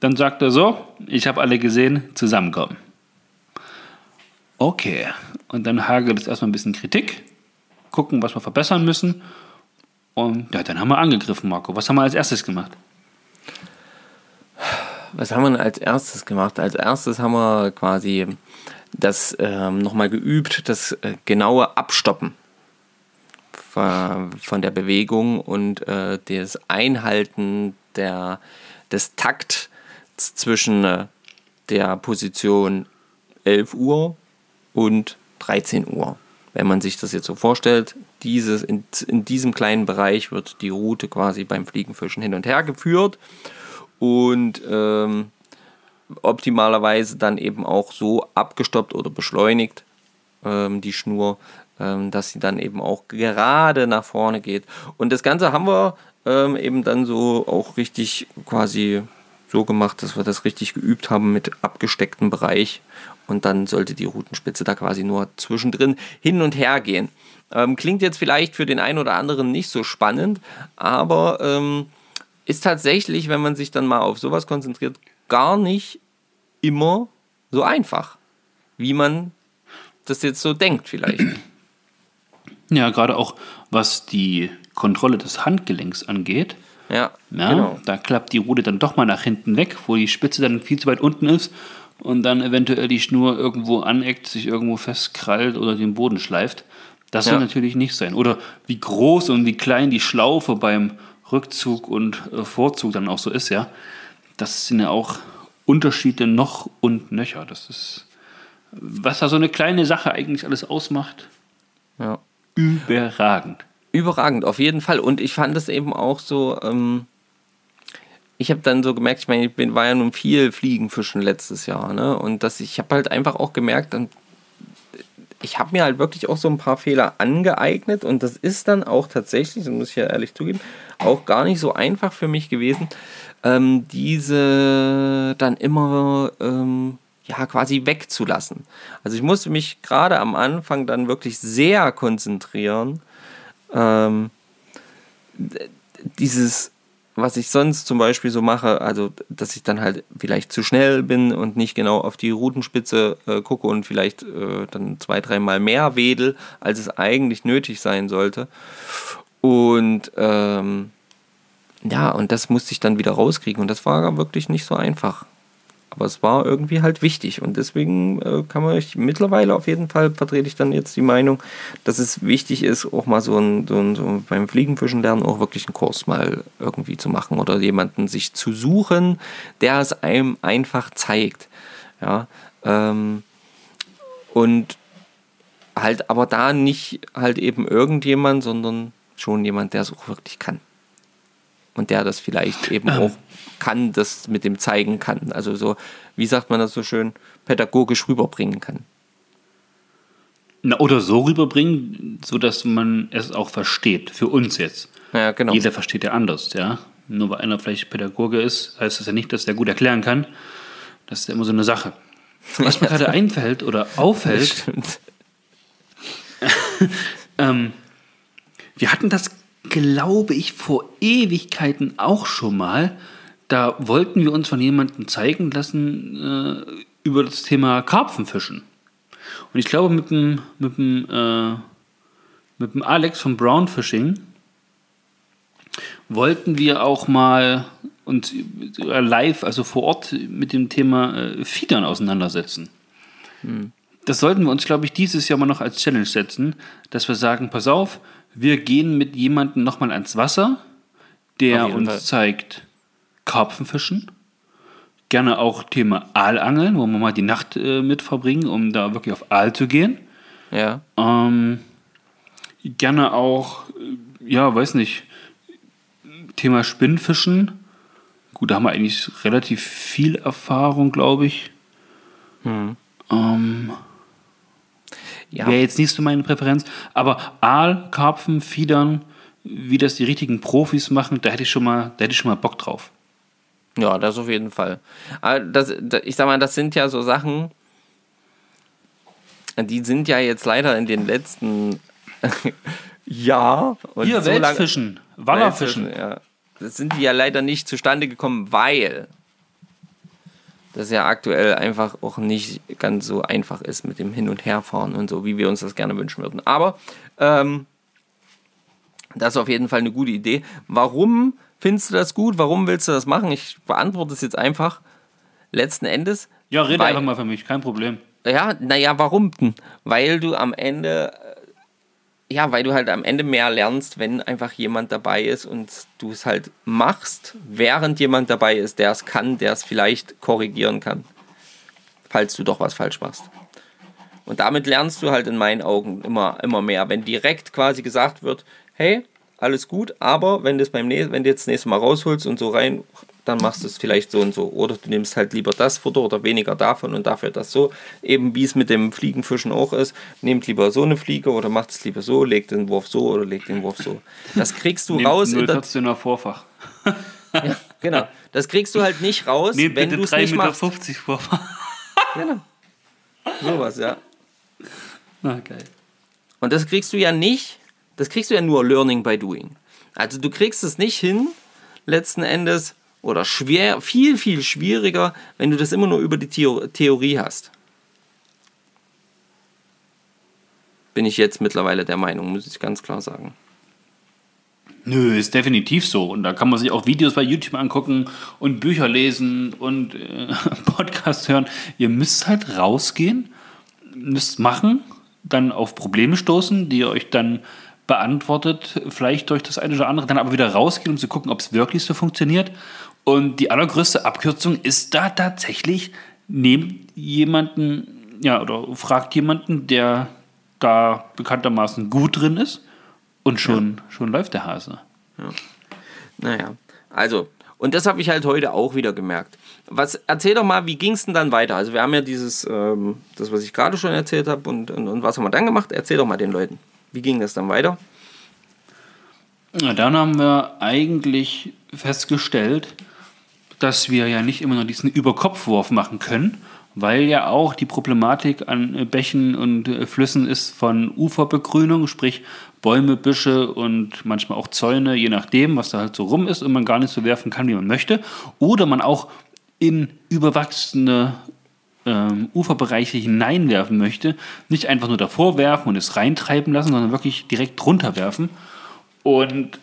dann sagt er so, ich habe alle gesehen, zusammenkommen. Okay, und dann hagelt es erstmal ein bisschen Kritik, gucken, was wir verbessern müssen. Und ja, dann haben wir angegriffen, Marco. Was haben wir als erstes gemacht? Was haben wir denn als erstes gemacht? Als erstes haben wir quasi das ähm, nochmal geübt, das äh, genaue Abstoppen von, der Bewegung und äh, das Einhalten der, des Takts zwischen äh, der Position 11 Uhr und 13 Uhr. Wenn man sich das jetzt so vorstellt, dieses, in, in diesem kleinen Bereich wird die Route quasi beim Fliegenfischen hin und her geführt und ähm, optimalerweise dann eben auch so abgestoppt oder beschleunigt, ähm, die Schnur, ähm, dass sie dann eben auch gerade nach vorne geht. Und das Ganze haben wir ähm, eben dann so auch richtig quasi so gemacht, dass wir das richtig geübt haben mit abgestecktem Bereich. Und dann sollte die Routenspitze da quasi nur zwischendrin hin und her gehen. Ähm, klingt jetzt vielleicht für den einen oder anderen nicht so spannend, aber ähm, ist tatsächlich, wenn man sich dann mal auf sowas konzentriert, gar nicht immer so einfach, wie man das jetzt so denkt vielleicht. Ja, gerade auch was die Kontrolle des Handgelenks angeht. Ja, Ja, genau. da klappt die Rute dann doch mal nach hinten weg, wo die Spitze dann viel zu weit unten ist und dann eventuell die Schnur irgendwo aneckt, sich irgendwo festkrallt oder den Boden schleift. Das soll Ja. natürlich nicht sein. Oder wie groß und wie klein die Schlaufe beim Rückzug und äh, Vorzug dann auch so ist, ja. Das sind ja auch Unterschiede noch und nöcher. Das ist, was da so eine kleine Sache eigentlich alles ausmacht, Ja. überragend. Überragend, auf jeden Fall. Und ich fand es eben auch so, ähm, ich habe dann so gemerkt, ich meine, ich bin, war ja nun viel Fliegenfischen letztes Jahr, ne? Und dass ich habe halt einfach auch gemerkt, dann, ich habe mir halt wirklich auch so ein paar Fehler angeeignet und das ist dann auch tatsächlich, das muss ich ja ehrlich zugeben, auch gar nicht so einfach für mich gewesen, ähm, diese dann immer ähm, ja quasi wegzulassen. Also ich musste mich gerade am Anfang dann wirklich sehr konzentrieren, ähm, dieses, was ich sonst zum Beispiel so mache, also dass ich dann halt vielleicht zu schnell bin und nicht genau auf die Routenspitze äh, gucke und vielleicht äh, dann zwei, dreimal mehr wedel, als es eigentlich nötig sein sollte. Und ähm, ja, und das musste ich dann wieder rauskriegen und das war wirklich nicht so einfach. Aber es war irgendwie halt wichtig und deswegen äh, kann man euch mittlerweile auf jeden Fall vertrete ich dann jetzt die Meinung, dass es wichtig ist, auch mal so, ein, so, ein, so beim Fliegenfischen lernen auch wirklich einen Kurs mal irgendwie zu machen oder jemanden sich zu suchen, der es einem einfach zeigt. Ja, Ähm, und halt aber da nicht halt eben irgendjemand, sondern schon jemand, der es auch wirklich kann. Und der das vielleicht eben Ähm. auch kann, das mit dem zeigen kann. Also so, wie sagt man das so schön, pädagogisch rüberbringen kann. Na, oder so rüberbringen, sodass man es auch versteht. Für uns jetzt. Ja, genau. Jeder versteht ja anders, ja. Nur weil einer vielleicht Pädagoge ist, heißt das ja nicht, dass der gut erklären kann. Das ist ja immer so eine Sache. Was mir gerade einfällt oder auffällt, ähm, wir hatten das, glaube ich, vor Ewigkeiten auch schon mal. Da wollten wir uns von jemandem zeigen lassen äh, über das Thema Karpfenfischen. Und ich glaube, mit dem, mit dem, äh, mit dem Alex von Brown Fishing wollten wir auch mal uns äh, live, also vor Ort, mit dem Thema äh, Fiedern auseinandersetzen. Das sollten wir uns, glaube ich, dieses Jahr mal noch als Challenge setzen, dass wir sagen, pass auf, wir gehen mit jemandem nochmal ans Wasser, der uns Fall. zeigt Karpfenfischen, gerne auch Thema Aalangeln, wo wir mal die Nacht äh, mit verbringen, um da wirklich auf Aal zu gehen. Ja. Ähm, gerne auch, äh, ja, weiß nicht, Thema Spinnfischen. Gut, da haben wir eigentlich relativ viel Erfahrung, glaube ich. Ähm, Ja. Wäre jetzt nicht so meine Präferenz. Aber Aal, Karpfen, Fiedern, wie das die richtigen Profis machen, da hätte ich schon mal, da hätte ich schon mal Bock drauf. Ja, das auf jeden Fall. Aber das, ich sag mal, das sind ja so Sachen, die sind ja jetzt leider in den letzten Jahr und Hier, so Welsfischen, Wallerfischen. Ja. Das sind die ja leider nicht zustande gekommen, weil das ja aktuell einfach auch nicht ganz so einfach ist mit dem Hin- und Herfahren und so, wie wir uns das gerne wünschen würden. Aber ähm, das ist auf jeden Fall eine gute Idee. Warum findest du das gut? Warum willst du das machen? Ich beantworte es jetzt einfach. Letzten Endes. Ja, rede weil- einfach mal für mich, kein Problem. ja, naja, warum denn? Weil du am Ende, ja, weil du halt am Ende mehr lernst, wenn einfach jemand dabei ist und du es halt machst, während jemand dabei ist, der es kann, der es vielleicht korrigieren kann, falls du doch was falsch machst. Und damit lernst du halt in meinen Augen immer, immer mehr. Wenn direkt quasi gesagt wird, hey, alles gut, aber wenn, du jetzt das nächste Mal rausholst und so rein, dann machst du es vielleicht so und so. Oder du nimmst halt lieber das Futter oder weniger davon und dafür das so. Eben wie es mit dem Fliegenfischen auch ist. Nehmt lieber so eine Fliege oder macht es lieber so, legt den Wurf so oder legt den Wurf so. Das kriegst du raus in der, 014er Vorfach. Genau. Das kriegst du halt nicht raus, Nee, wenn du es 3,50 nicht Meter machst. Vorfach. Genau. Sowas, ja. Na, geil. Und das kriegst du ja nicht, das kriegst du ja nur Learning by Doing. Also du kriegst es nicht hin, letzten Endes, oder schwer, viel, viel schwieriger, wenn du das immer nur über die Theo Theorie hast. Bin ich jetzt mittlerweile der Meinung, muss ich ganz klar sagen. Nö, ist definitiv so. Und da kann man sich auch Videos bei YouTube angucken und Bücher lesen und äh, Podcasts hören. Ihr müsst halt rausgehen, müsst machen, dann auf Probleme stoßen, die ihr euch dann beantwortet, vielleicht durch das eine oder andere, dann aber wieder rausgehen, um zu gucken, ob es wirklich so funktioniert. Und die allergrößte Abkürzung ist da tatsächlich, nehmt jemanden, ja, oder fragt jemanden, der da bekanntermaßen gut drin ist und schon, schon läuft der Hase. Naja, also, und das habe ich halt heute auch wieder gemerkt. Was, erzähl doch mal, wie ging es denn dann weiter? Also wir haben ja dieses, ähm, das, was ich gerade schon erzählt habe und, und, und was haben wir dann gemacht? Erzähl doch mal den Leuten. Wie ging das dann weiter? Na, dann haben wir eigentlich festgestellt, dass wir ja nicht immer nur diesen Überkopfwurf machen können, weil ja auch die Problematik an äh, Bächen und äh, Flüssen ist von Uferbegrünung, sprich Bäume, Büsche und manchmal auch Zäune, je nachdem, was da halt so rum ist und man gar nicht so werfen kann, wie man möchte. Oder man auch in überwachsene ähm, Uferbereiche hineinwerfen möchte, nicht einfach nur davor werfen und es reintreiben lassen, sondern wirklich direkt drunter werfen. Und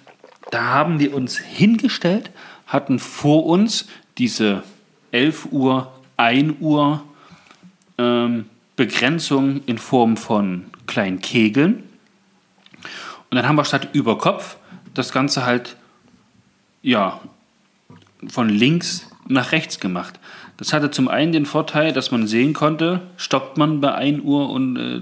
da haben wir uns hingestellt, hatten vor uns diese 11 Uhr, 1 Uhr ähm, Begrenzung in Form von kleinen Kegeln. Und dann haben wir statt über Kopf das Ganze halt ja, von links nach rechts gemacht. Das hatte zum einen den Vorteil, dass man sehen konnte, stoppt man bei 1 Uhr und äh,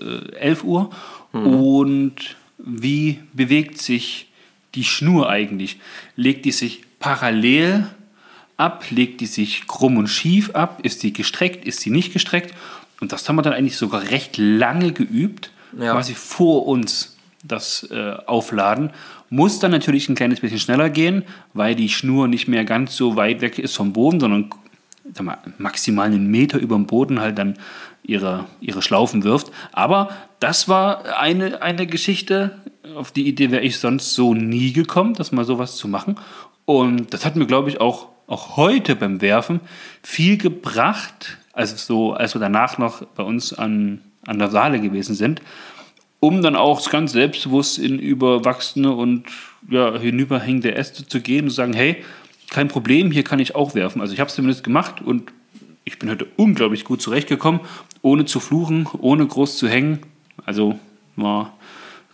äh, 11 Uhr und wie bewegt sich die Schnur eigentlich? Legt die sich parallel ab? Legt die sich krumm und schief ab? Ist die gestreckt? Ist sie nicht gestreckt? Und das haben wir dann eigentlich sogar recht lange geübt, Ja. quasi vor uns das äh, Aufladen. Muss dann natürlich ein kleines bisschen schneller gehen, weil die Schnur nicht mehr ganz so weit weg ist vom Boden, sondern mal, maximal einen Meter über dem Boden halt dann ihre, ihre Schlaufen wirft. Aber das war eine, eine Geschichte, auf die Idee wäre ich sonst so nie gekommen, das mal sowas zu machen. Und das hat mir, glaube ich, auch, auch heute beim Werfen viel gebracht, also so, als wir danach noch bei uns an, an der Saale gewesen sind, um dann auch ganz selbstbewusst in überwachsene und ja, hinüberhängende Äste zu gehen und zu sagen, hey, kein Problem, hier kann ich auch werfen. Also ich habe es zumindest gemacht und ich bin heute unglaublich gut zurechtgekommen, ohne zu fluchen, ohne groß zu hängen. Also war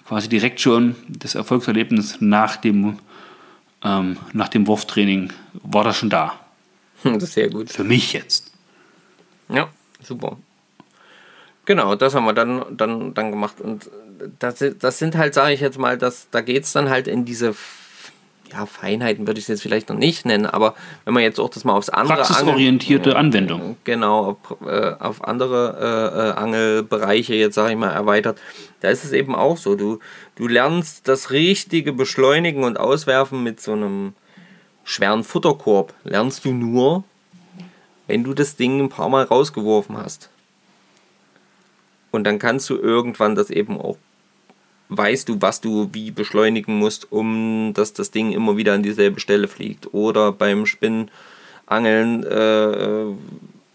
quasi direkt schon das Erfolgserlebnis nach dem, ähm, nach dem Wurftraining war das schon da. Das ist sehr gut. Für mich jetzt. Ja, super. Genau, das haben wir dann, dann, dann gemacht. Und das, das sind halt, sage ich jetzt mal, das, da geht es dann halt in diese ja, Feinheiten, würde ich es jetzt vielleicht noch nicht nennen, aber wenn man jetzt auch das mal aufs andere Praxisorientierte Anwendung. Genau, auf, äh, auf andere äh, äh, Angelbereiche jetzt sage ich mal erweitert. Da ist es eben auch so. Du, du lernst das richtige Beschleunigen und Auswerfen mit so einem schweren Futterkorb. Lernst du nur, wenn du das Ding ein paar Mal rausgeworfen hast. Und dann kannst du irgendwann das eben auch, weißt du, was du wie beschleunigen musst, um dass das Ding immer wieder an dieselbe Stelle fliegt. Oder beim Spinnangeln äh,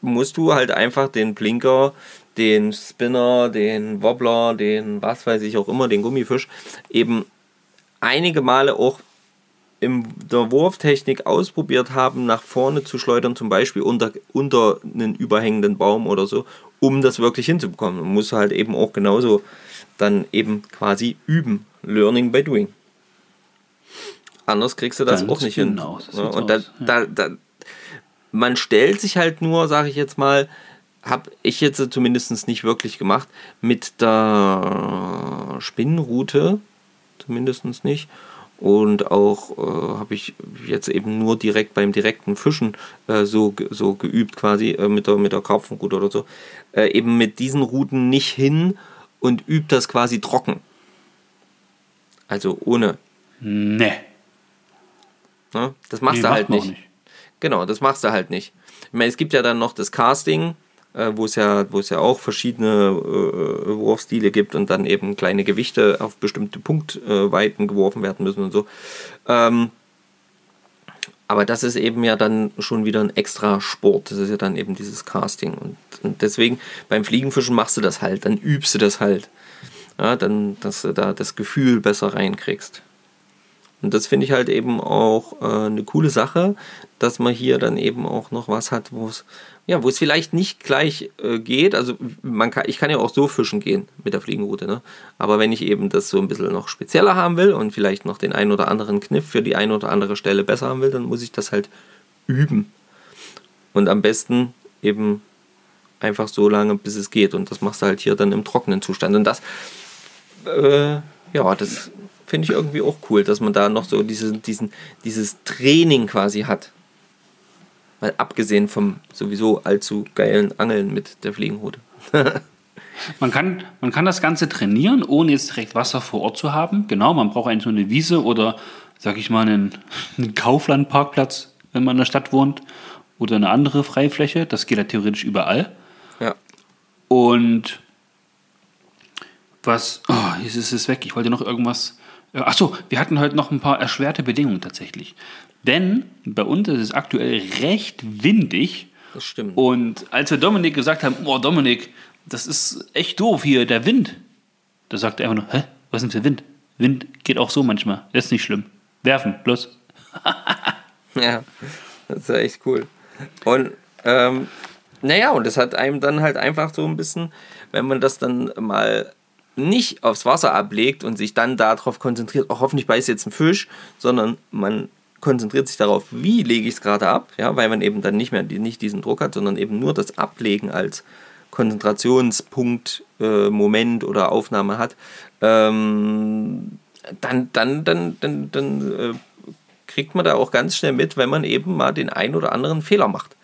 musst du halt einfach den Blinker, den Spinner, den Wobbler, den was weiß ich auch immer, den Gummifisch, eben einige Male auch in der Wurftechnik ausprobiert haben, nach vorne zu schleudern, zum Beispiel unter, unter einen überhängenden Baum oder so, um das wirklich hinzubekommen. Man muss halt eben auch genauso dann eben quasi üben. Learning by doing. Anders kriegst du das Ganz auch nicht genau, hin. so Ja, sieht's und da, aus, da, da, man stellt sich halt nur, sage ich jetzt mal, habe ich jetzt zumindest nicht wirklich gemacht, mit der Spinnenroute, zumindest nicht. Und auch äh, habe ich jetzt eben nur direkt beim direkten Fischen äh, so, so geübt, quasi äh, mit der, mit der Karpfenroute oder so. Äh, eben mit diesen Routen nicht hin und übt das quasi trocken. Also ohne. Nee. Ne? Das machst Nee, du halt auch nicht. Genau, das machst du halt nicht. Ich meine, es gibt ja dann noch das Casting, äh, wo es ja, ja auch verschiedene äh, Wurfstile gibt und dann eben kleine Gewichte auf bestimmte Punktweiten geworfen werden müssen und so. Ähm, aber das ist eben ja dann schon wieder ein extra Sport. Das ist ja dann eben dieses Casting. Und, und deswegen beim Fliegenfischen machst du das halt, dann übst du das halt. Ja, dann, dass du da das Gefühl besser reinkriegst. Und das finde ich halt eben auch äh, eine coole Sache, dass man hier dann eben auch noch was hat, wo es ja, wo es vielleicht nicht gleich äh, geht. Also man kann, ich kann ja auch so fischen gehen mit der Fliegenroute, ne? Aber wenn ich eben das so ein bisschen noch spezieller haben will und vielleicht noch den einen oder anderen Kniff für die eine oder andere Stelle besser haben will, dann muss ich das halt üben. Und am besten eben einfach so lange, bis es geht. Und das machst du halt hier dann im trockenen Zustand. Und das, äh, ja, das finde ich irgendwie auch cool, dass man da noch so diese, diesen, dieses Training quasi hat. Mal abgesehen vom sowieso allzu geilen Angeln mit der Fliegenroute. Man kann, man kann das Ganze trainieren, ohne jetzt direkt Wasser vor Ort zu haben. Genau, man braucht eigentlich nur eine Wiese oder, sag ich mal, einen, einen Kauflandparkplatz, wenn man in der Stadt wohnt. Oder eine andere Freifläche. Das geht ja theoretisch überall. Ja. Und was. Oh, jetzt ist es weg. Ich wollte noch irgendwas. äh, Achso, wir hatten heute noch ein paar erschwerte Bedingungen tatsächlich. Denn bei uns ist es aktuell recht windig. Das stimmt. Und als wir Dominik gesagt haben, oh Dominik, das ist echt doof hier, der Wind. Da sagt er einfach nur, hä, was ist denn für Wind? Wind geht auch so manchmal, das ist nicht schlimm. Werfen, los. Ja, das ist ja echt cool. Und ähm, naja, und das hat einem dann halt einfach so ein bisschen, wenn man das dann mal nicht aufs Wasser ablegt und sich dann darauf konzentriert, oh, hoffentlich beißt jetzt ein Fisch, sondern man konzentriert sich darauf, wie lege ich es gerade ab, ja, weil man eben dann nicht mehr nicht diesen Druck hat, sondern eben nur das Ablegen als Konzentrationspunkt, äh, Moment oder Aufnahme hat, ähm, dann, dann, dann, dann, dann äh, kriegt man da auch ganz schnell mit, wenn man eben mal den einen oder anderen Fehler macht.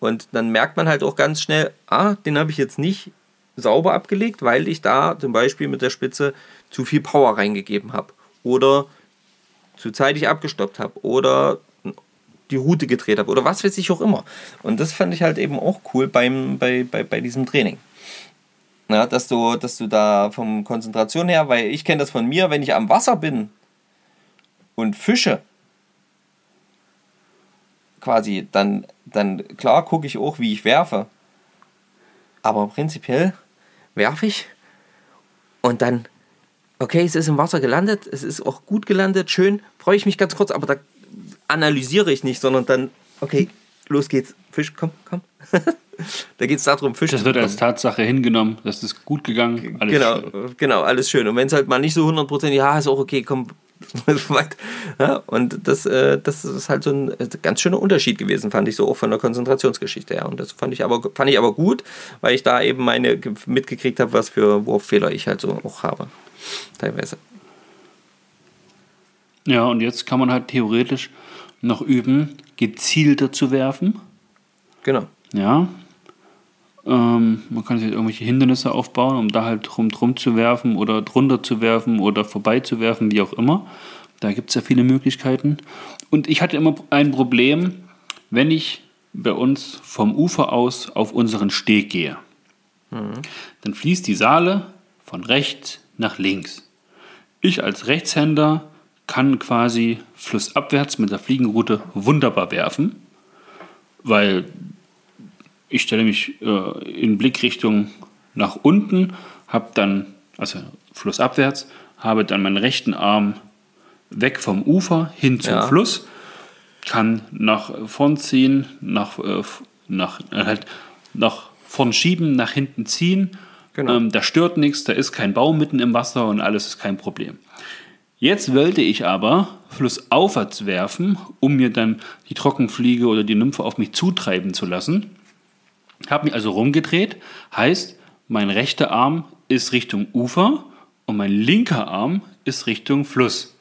Und dann merkt man halt auch ganz schnell, ah, den habe ich jetzt nicht sauber abgelegt, weil ich da zum Beispiel mit der Spitze zu viel Power reingegeben habe. Oder zu zeitig abgestoppt habe. Oder die Route gedreht habe. Oder was weiß ich auch immer. Und das fand ich halt eben auch cool beim, bei, bei, bei diesem Training. Ja, dass, du, dass du da vom Konzentration her, weil ich kenne das von mir, wenn ich am Wasser bin und fische, quasi, dann, dann klar gucke ich auch, wie ich werfe. Aber prinzipiell werfe ich und dann, okay, es ist im Wasser gelandet, es ist auch gut gelandet, schön, freue ich mich ganz kurz, aber da analysiere ich nicht, sondern dann, okay, los geht's, Fisch, komm, komm. da geht es darum, Fisch Das wird als Tatsache hingenommen, das ist gut gegangen. Alles genau, schön. genau, alles schön. Und wenn es halt mal nicht so 100% ja, ist auch okay, komm, ja, und das, äh, das ist halt so ein äh, ganz schöner Unterschied gewesen, fand ich so auch von der Konzentrationsgeschichte her. Und das fand ich aber, fand ich aber gut, weil ich da eben meine mitgekriegt habe, was für Wurffehler ich halt so auch habe. Teilweise. Ja, und jetzt kann man halt theoretisch noch üben, gezielter zu werfen. Genau. Ja. Ähm, man kann sich irgendwelche Hindernisse aufbauen, um da halt drum zu werfen oder drunter zu werfen oder vorbei zu werfen, wie auch immer. Da gibt es ja viele Möglichkeiten. Und ich hatte immer ein Problem, wenn ich bei uns vom Ufer aus auf unseren Steg gehe. Mhm. Dann fließt die Saale von rechts nach links. Ich als Rechtshänder kann quasi flussabwärts mit der Fliegenroute wunderbar werfen, weil ich stelle mich äh, in Blickrichtung nach unten, habe dann, also flussabwärts, habe dann meinen rechten Arm weg vom Ufer hin zum ja. Fluss, kann nach vorn ziehen, nach, äh, nach, äh, halt nach vorn schieben, nach hinten ziehen. Genau. Ähm, da stört nichts, da ist kein Baum mitten im Wasser und alles ist kein Problem. Jetzt wollte ich aber flussaufwärts werfen, um mir dann die Trockenfliege oder die Nymphe auf mich zutreiben zu lassen. Habe mich also rumgedreht, heißt, mein rechter Arm ist Richtung Ufer und mein linker Arm ist Richtung Fluss.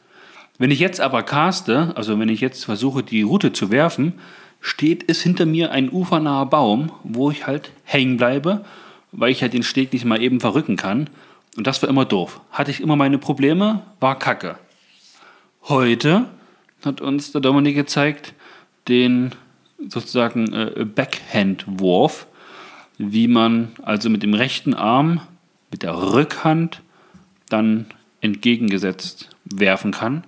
Wenn ich jetzt aber caste, also wenn ich jetzt versuche, die Route zu werfen, steht es hinter mir ein ufernaher Baum, wo ich halt hängen bleibe, weil ich halt den Steg nicht mal eben verrücken kann. Und das war immer doof. Hatte ich immer meine Probleme, war kacke. Heute hat uns der Dominik gezeigt, den sozusagen äh, Backhand-Wurf, wie man also mit dem rechten Arm, mit der Rückhand dann entgegengesetzt werfen kann.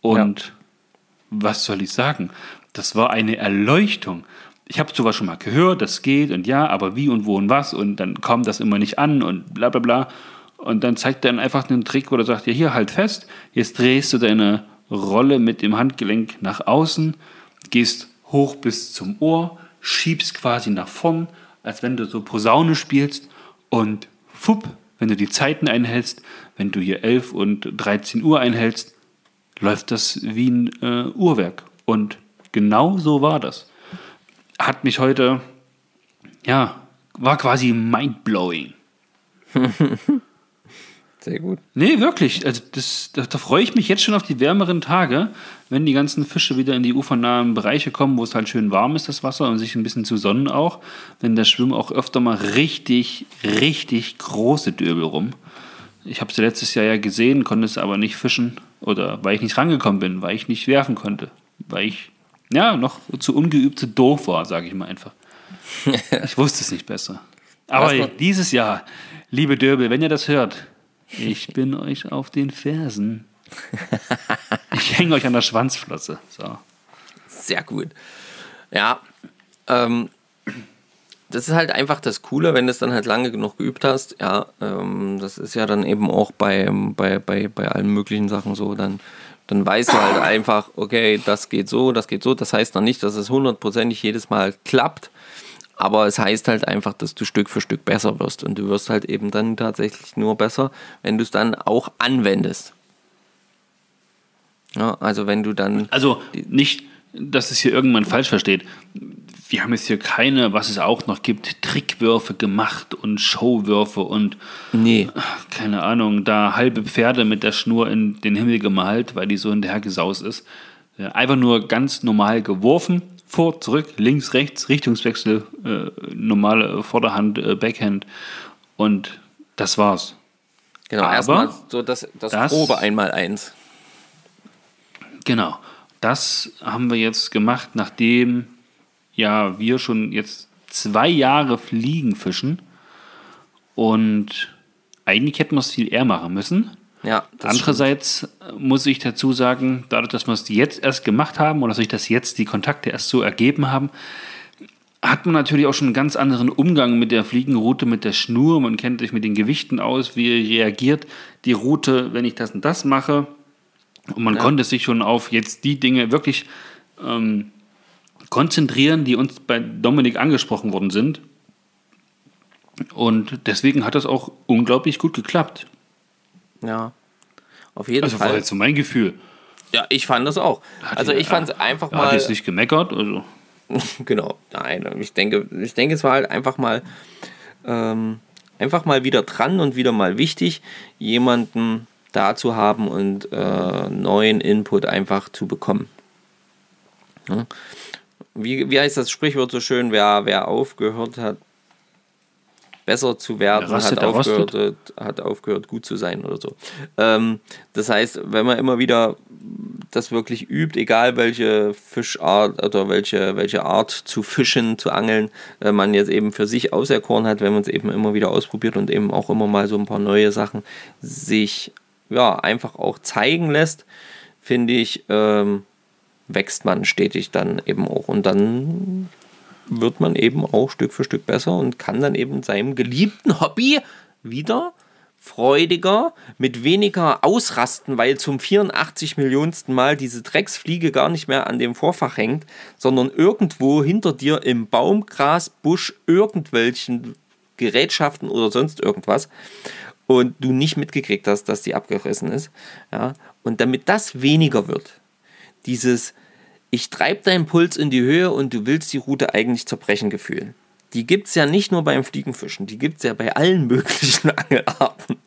Und ja. was soll ich sagen? Das war eine Erleuchtung. Ich habe sowas schon mal gehört, das geht und ja, aber wie und wo und was und dann kommt das immer nicht an und bla bla bla. Und dann zeigt er dann einfach einen Trick, wo er sagt, ja, hier halt fest, jetzt drehst du deine Rolle mit dem Handgelenk nach außen, gehst hoch bis zum Ohr, schiebst quasi nach vorn, als wenn du so Posaune spielst und fupp, wenn du die Zeiten einhältst, wenn du hier 11 und 13 Uhr einhältst, läuft das wie ein äh, Uhrwerk. Und genau so war das. Hat mich heute, ja, war quasi mindblowing. Sehr gut. Nee, wirklich. Also das, da, da, freue ich mich jetzt schon auf die wärmeren Tage, wenn die ganzen Fische wieder in die ufernahen Bereiche kommen, wo es halt schön warm ist, das Wasser, und sich ein bisschen zu sonnen auch. Denn da schwimmen auch öfter mal richtig, richtig große Döbel rum. Ich habe sie letztes Jahr ja gesehen, konnte es aber nicht fischen. Oder weil ich nicht rangekommen bin, weil ich nicht werfen konnte. Weil ich, ja, noch zu ungeübt, zu doof war, sage ich mal einfach. ich wusste es nicht besser. Aber dieses Jahr, liebe Döbel, wenn ihr das hört, ich bin euch auf den Fersen. Hänge euch an der Schwanzflosse. So. Sehr gut. Ja, ähm, das ist halt einfach das Coole, wenn du es dann halt lange genug geübt hast. Ja, ähm, das ist ja dann eben auch bei, bei, bei, bei allen möglichen Sachen so. Dann, dann weißt du halt einfach, okay, das geht so, das geht so. Das heißt dann nicht, dass es hundertprozentig jedes Mal klappt. Aber es heißt halt einfach, dass du Stück für Stück besser wirst. Und du wirst halt eben dann tatsächlich nur besser, wenn du es dann auch anwendest. Ja, also wenn du dann. Also nicht, dass es hier irgendwann falsch versteht. Wir haben jetzt hier keine, was es auch noch gibt, Trickwürfe gemacht und Showwürfe und Nee. keine Ahnung, da halbe Pferde mit der Schnur in den Himmel gemalt, weil die so hinterhergesaust ist. Ja, Einfach nur ganz normal geworfen, vor, zurück, links, rechts, Richtungswechsel, äh, normale Vorderhand, äh, Backhand und das war's. Genau, erstmal so das, das, das- grobe Einmaleins. Genau. Das haben wir jetzt gemacht, nachdem ja wir schon jetzt zwei Jahre Fliegen fischen. Und eigentlich hätten wir es viel eher machen müssen. Ja, das Andererseits muss ich dazu sagen, dadurch, dass wir es jetzt erst gemacht haben oder dass sich das jetzt die Kontakte erst so ergeben haben, hat man natürlich auch schon einen ganz anderen Umgang mit der Fliegenroute, mit der Schnur. Man kennt sich mit den Gewichten aus, wie reagiert die Route, wenn ich das und das mache. Und man konnte sich schon auf jetzt die Dinge wirklich ähm, konzentrieren, die uns bei Dominik angesprochen worden sind. Und deswegen hat das auch unglaublich gut geklappt. Ja. Auf jeden Also war Fall. jetzt so mein Gefühl. Ja, ich fand das auch. Also ich fand es einfach Er hat mal. jetzt nicht gemeckert. Also. Genau, nein, ich denke, ich denke, es war halt einfach mal, ähm, einfach mal wieder dran und wieder mal wichtig, jemanden da zu haben und äh, neuen Input einfach zu bekommen. Ja. Wie, wie heißt das Sprichwort so schön, wer, wer aufgehört hat, besser zu werden, Wer rastet, hat, rostet. aufgehört, hat aufgehört, gut zu sein oder so. Ähm, das heißt, wenn man immer wieder das wirklich übt, egal welche Fischart oder welche, welche Art zu fischen, zu angeln, äh, man jetzt eben für sich auserkoren hat, wenn man es eben immer wieder ausprobiert und eben auch immer mal so ein paar neue Sachen sich ja einfach auch zeigen lässt, finde ich, ähm, wächst man stetig dann eben auch. Und dann wird man eben auch Stück für Stück besser und kann dann eben seinem geliebten Hobby wieder freudiger, mit weniger ausrasten, weil zum 84 Millionsten Mal diese Drecksfliege gar nicht mehr an dem Vorfach hängt, sondern irgendwo hinter dir im Baumgras, Busch, irgendwelchen Gerätschaften oder sonst irgendwas und du nicht mitgekriegt hast, dass die abgerissen ist. Ja? Und damit das weniger wird, dieses ich treibe deinen Puls in die Höhe und du willst die Route eigentlich zerbrechen Gefühl. Die gibt es ja nicht nur beim Fliegenfischen, die gibt es ja bei allen möglichen Angelarten.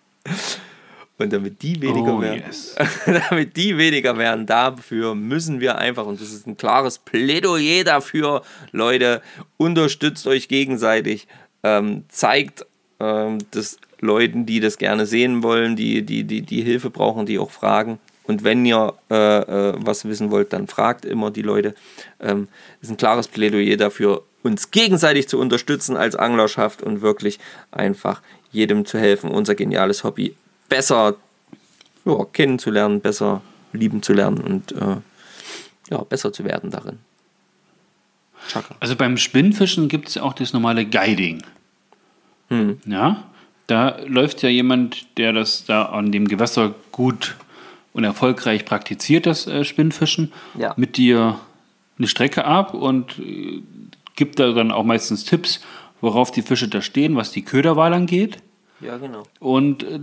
Und damit die weniger Oh, werden, yes. damit die weniger werden, dafür müssen wir einfach, und das ist ein klares Plädoyer dafür, Leute, unterstützt euch gegenseitig, ähm, zeigt ähm, das Leuten, die das gerne sehen wollen, die, die, die, die Hilfe brauchen, die auch fragen. Und wenn ihr äh, äh, was wissen wollt, dann fragt immer die Leute. Ähm, ist ein klares Plädoyer dafür, uns gegenseitig zu unterstützen als Anglerschaft und wirklich einfach jedem zu helfen, unser geniales Hobby besser ja, kennenzulernen, besser lieben zu lernen und äh, ja, besser zu werden darin. Chaka. also beim Spinnfischen gibt es ja auch das normale Guiding. Hm. Ja, da läuft ja jemand, der das da an dem Gewässer gut und erfolgreich praktiziert, das äh, Spinnfischen, Ja. mit dir eine Strecke ab und äh, gibt da dann auch meistens Tipps, worauf die Fische da stehen, was die Köderwahl angeht. Ja, genau. Und äh,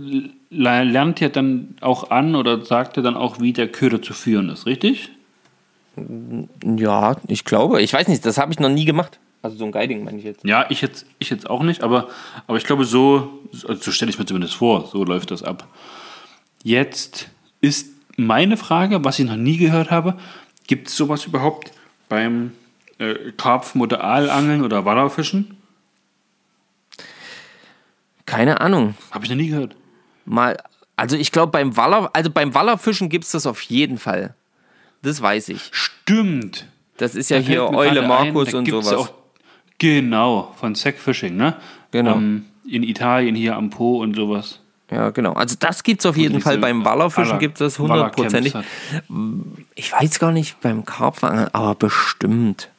le- lernt ja dann auch an oder sagt ja dann auch, wie der Köder zu führen ist, richtig? Ja, ich glaube, ich weiß nicht, das habe ich noch nie gemacht. Also so ein Guiding meine ich jetzt. Ja, ich jetzt, ich jetzt auch nicht, aber, aber ich glaube, so, also so stelle ich mir zumindest vor, so läuft das ab. Jetzt ist meine Frage, was ich noch nie gehört habe, gibt es sowas überhaupt beim äh, Karpfen- oder Aalangeln oder Wallerfischen? Keine Ahnung. Habe ich noch nie gehört. Mal, also ich glaube beim Waller, also beim Wallerfischen gibt es das auf jeden Fall. Das weiß ich. Stimmt. Das ist ja Da hier Eule Markus ein, da und gibt's sowas. Auch, genau, von Sack Fishing, ne? Genau. Ähm, in Italien hier am Po und sowas. Ja, genau. Also das gibt es auf jeden Fall. Beim Wallerfischen Waller- gibt es das hundertprozentig. hat. Ich weiß gar nicht, beim Karpfenangeln, aber bestimmt.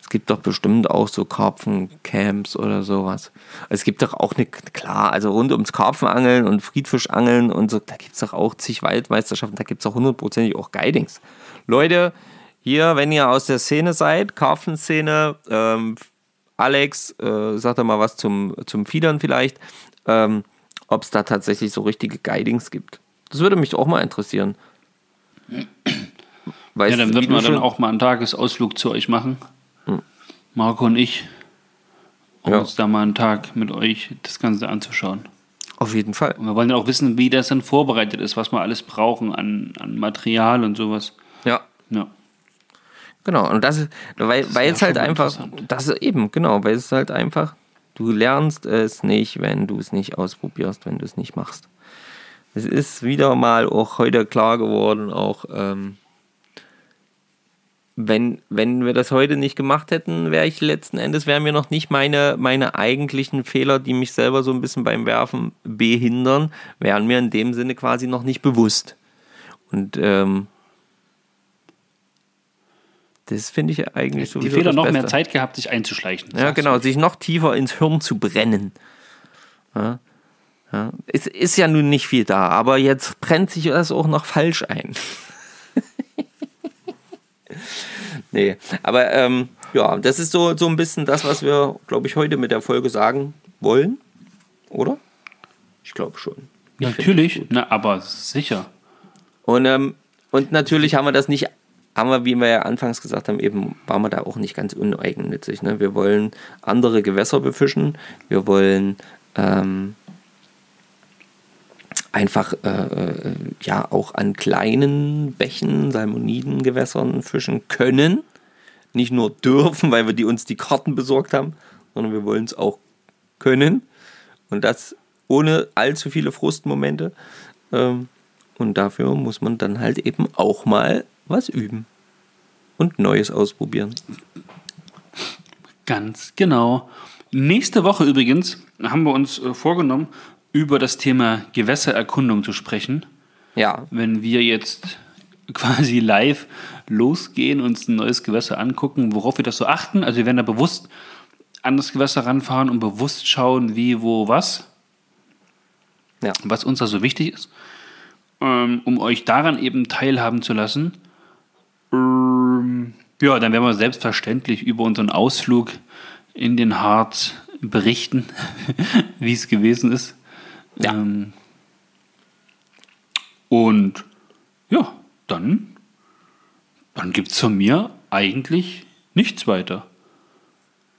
Es gibt doch bestimmt auch so Karpfencamps oder sowas. Es gibt doch auch eine, klar, also rund ums Karpfenangeln und Friedfischangeln und so, da gibt es doch auch zig Waldmeisterschaften, da gibt es auch hundertprozentig auch Guidings. Leute, hier, wenn ihr aus der Szene seid, Karpfenszene, ähm, Alex, äh, sagt doch mal was zum, zum Fiedern vielleicht, ähm, ob es da tatsächlich so richtige Guidings gibt. Das würde mich auch mal interessieren. weißt Ja, dann wird du man dann auch mal einen Tagesausflug zu euch machen. Marco und ich. Um Ja. uns da mal einen Tag mit euch das Ganze anzuschauen. Auf jeden Fall. Und wir wollen ja auch wissen, wie das dann vorbereitet ist, was wir alles brauchen an, an Material und sowas. Ja. Ja. Genau, und das ist, weil, weil ja es halt einfach, das eben, genau, weil es halt einfach, du lernst es nicht, wenn du es nicht ausprobierst, wenn du es nicht machst. Es ist wieder mal auch heute klar geworden, auch ähm, wenn, wenn wir das heute nicht gemacht hätten, wäre ich letzten Endes, wären mir noch nicht meine, meine eigentlichen Fehler, die mich selber so ein bisschen beim Werfen behindern, wären mir in dem Sinne quasi noch nicht bewusst. Und ähm, das finde ich eigentlich so Die Fehler noch mehr Zeit gehabt, sich einzuschleichen. ja, genau, sich noch tiefer ins Hirn zu brennen. Ja, ja. Es ist ja nun nicht viel da, aber jetzt brennt sich das auch noch falsch ein. nee, aber ähm, ja, das ist so, so ein bisschen das, was wir, glaube ich, heute mit der Folge sagen wollen. Oder? Ich glaube schon. Ich Natürlich, na, aber sicher. Und, ähm, und natürlich haben wir das nicht, haben wir, wie wir ja anfangs gesagt haben, eben waren wir da auch nicht ganz uneigennützig. Ne? Wir wollen andere Gewässer befischen. Wir wollen ähm, einfach äh, äh, ja auch an kleinen Bächen, Salmonidengewässern fischen können. Nicht nur dürfen, weil wir die uns die Karten besorgt haben, sondern wir wollen es auch können. Und das ohne allzu viele Frustmomente. Ähm, und dafür muss man dann halt eben auch mal was üben und Neues ausprobieren. Ganz genau. Nächste Woche übrigens haben wir uns äh, vorgenommen, über das Thema Gewässererkundung zu sprechen. Ja, Wenn wir jetzt quasi live losgehen, uns ein neues Gewässer angucken, worauf wir das so achten. Also wir werden da bewusst an das Gewässer ranfahren und bewusst schauen, wie, wo, was. Ja. Was uns da so wichtig ist. Ähm, um euch daran eben teilhaben zu lassen. Ähm, ja, dann werden wir selbstverständlich über unseren Ausflug in den Harz berichten, wie es gewesen ist. Ja. Ähm, und ja, dann, dann gibt es von mir eigentlich nichts weiter.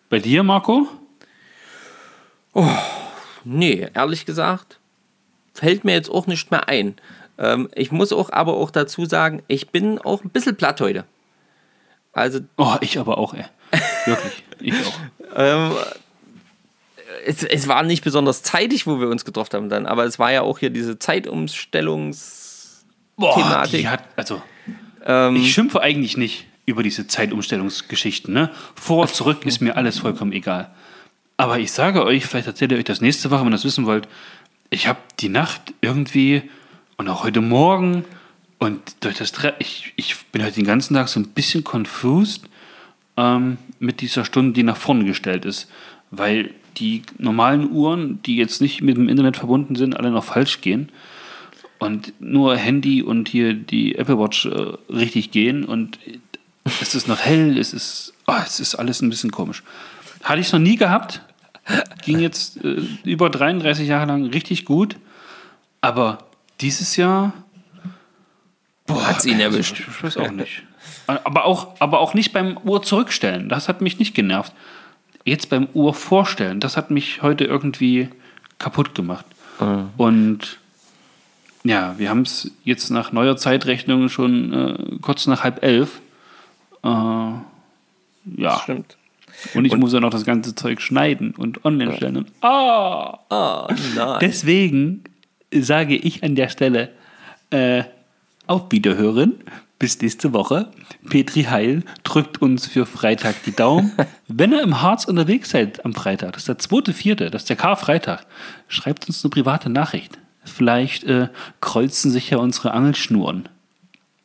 Bei dir, Marco? nee, ehrlich gesagt, fällt mir jetzt auch nicht mehr ein. Ähm, ich muss auch aber auch dazu sagen, ich bin auch ein bisschen platt heute. Also Oh, ich aber auch, ey. Wirklich, ich auch. Ähm, es, es war nicht besonders zeitig, wo wir uns getroffen haben dann, aber es war ja auch hier diese Zeitumstellungs... Boah, Thematik. die hat, also, Ähm, ich schimpfe eigentlich nicht über diese Zeitumstellungsgeschichten. Ne? Vor, zurück ist mir alles vollkommen egal. Aber ich sage euch, vielleicht erzählt ihr euch das nächste Woche, wenn ihr das wissen wollt. Ich habe die Nacht irgendwie und auch heute Morgen und durch das Tre ich, ich bin heute den ganzen Tag so ein bisschen confused ähm, mit dieser Stunde, die nach vorne gestellt ist. Weil die normalen Uhren, die jetzt nicht mit dem Internet verbunden sind, alle noch falsch gehen und nur Handy und hier die Apple Watch äh, richtig gehen und es ist noch hell, es ist, oh, es ist alles ein bisschen komisch. Hatte ich noch nie gehabt, ging jetzt äh, über 33 Jahre lang richtig gut, aber dieses Jahr hat's ihn also, erwischt. Ich, ich weiß auch nicht. Aber auch, aber auch nicht beim Uhr zurückstellen, das hat mich nicht genervt. Jetzt beim Uhr vorstellen, das hat mich heute irgendwie kaputt gemacht. Und ja, wir haben es jetzt nach neuer Zeitrechnung schon äh, kurz nach halb elf. Äh, ja, Stimmt. und ich muss ja noch das ganze Zeug schneiden und online stellen. Und, ah! Ah, nein. Deswegen sage ich an der Stelle äh, auf Wiederhören. Bis nächste Woche. Petri Heil drückt uns für Freitag die Daumen. Wenn ihr im Harz unterwegs seid am Freitag, das ist der zweite, vierte, das ist der Karfreitag, schreibt uns eine private Nachricht. Vielleicht äh, kreuzen sich ja unsere Angelschnuren.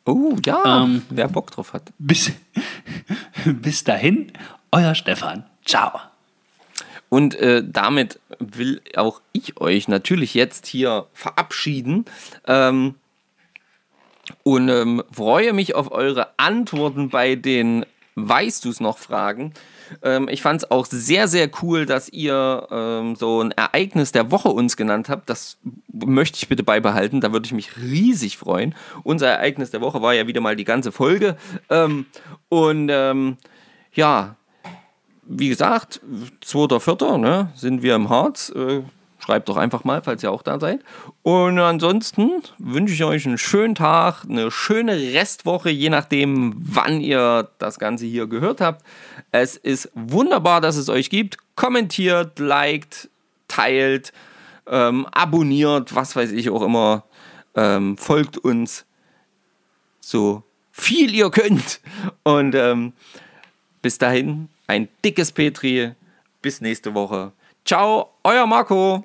Oh, ja, Ähm, wer Bock drauf hat. Bis, bis dahin, euer Stefan. Ciao. Und äh, damit will auch ich euch natürlich jetzt hier verabschieden. Ähm, und ähm, freue mich auf eure Antworten bei den Weißt du's noch Fragen. Ähm, ich fand es auch sehr, sehr cool, dass ihr ähm, so ein Ereignis der Woche uns genannt habt. Das möchte ich bitte beibehalten. Da würde ich mich riesig freuen. Unser Ereignis der Woche war ja wieder mal die ganze Folge. Ähm, und ähm, ja, wie gesagt, 2.4. Ne, sind wir im Harz. Äh, schreibt doch einfach mal, falls ihr auch da seid. Und ansonsten wünsche ich euch einen schönen Tag, eine schöne Restwoche, je nachdem, wann ihr das Ganze hier gehört habt. Es ist wunderbar, dass es euch gibt. Kommentiert, liked, teilt, ähm, abonniert, was weiß ich auch immer. Ähm, folgt uns so viel ihr könnt. Und ähm, bis dahin ein dickes Petri. Bis nächste Woche. Ciao, euer Marco.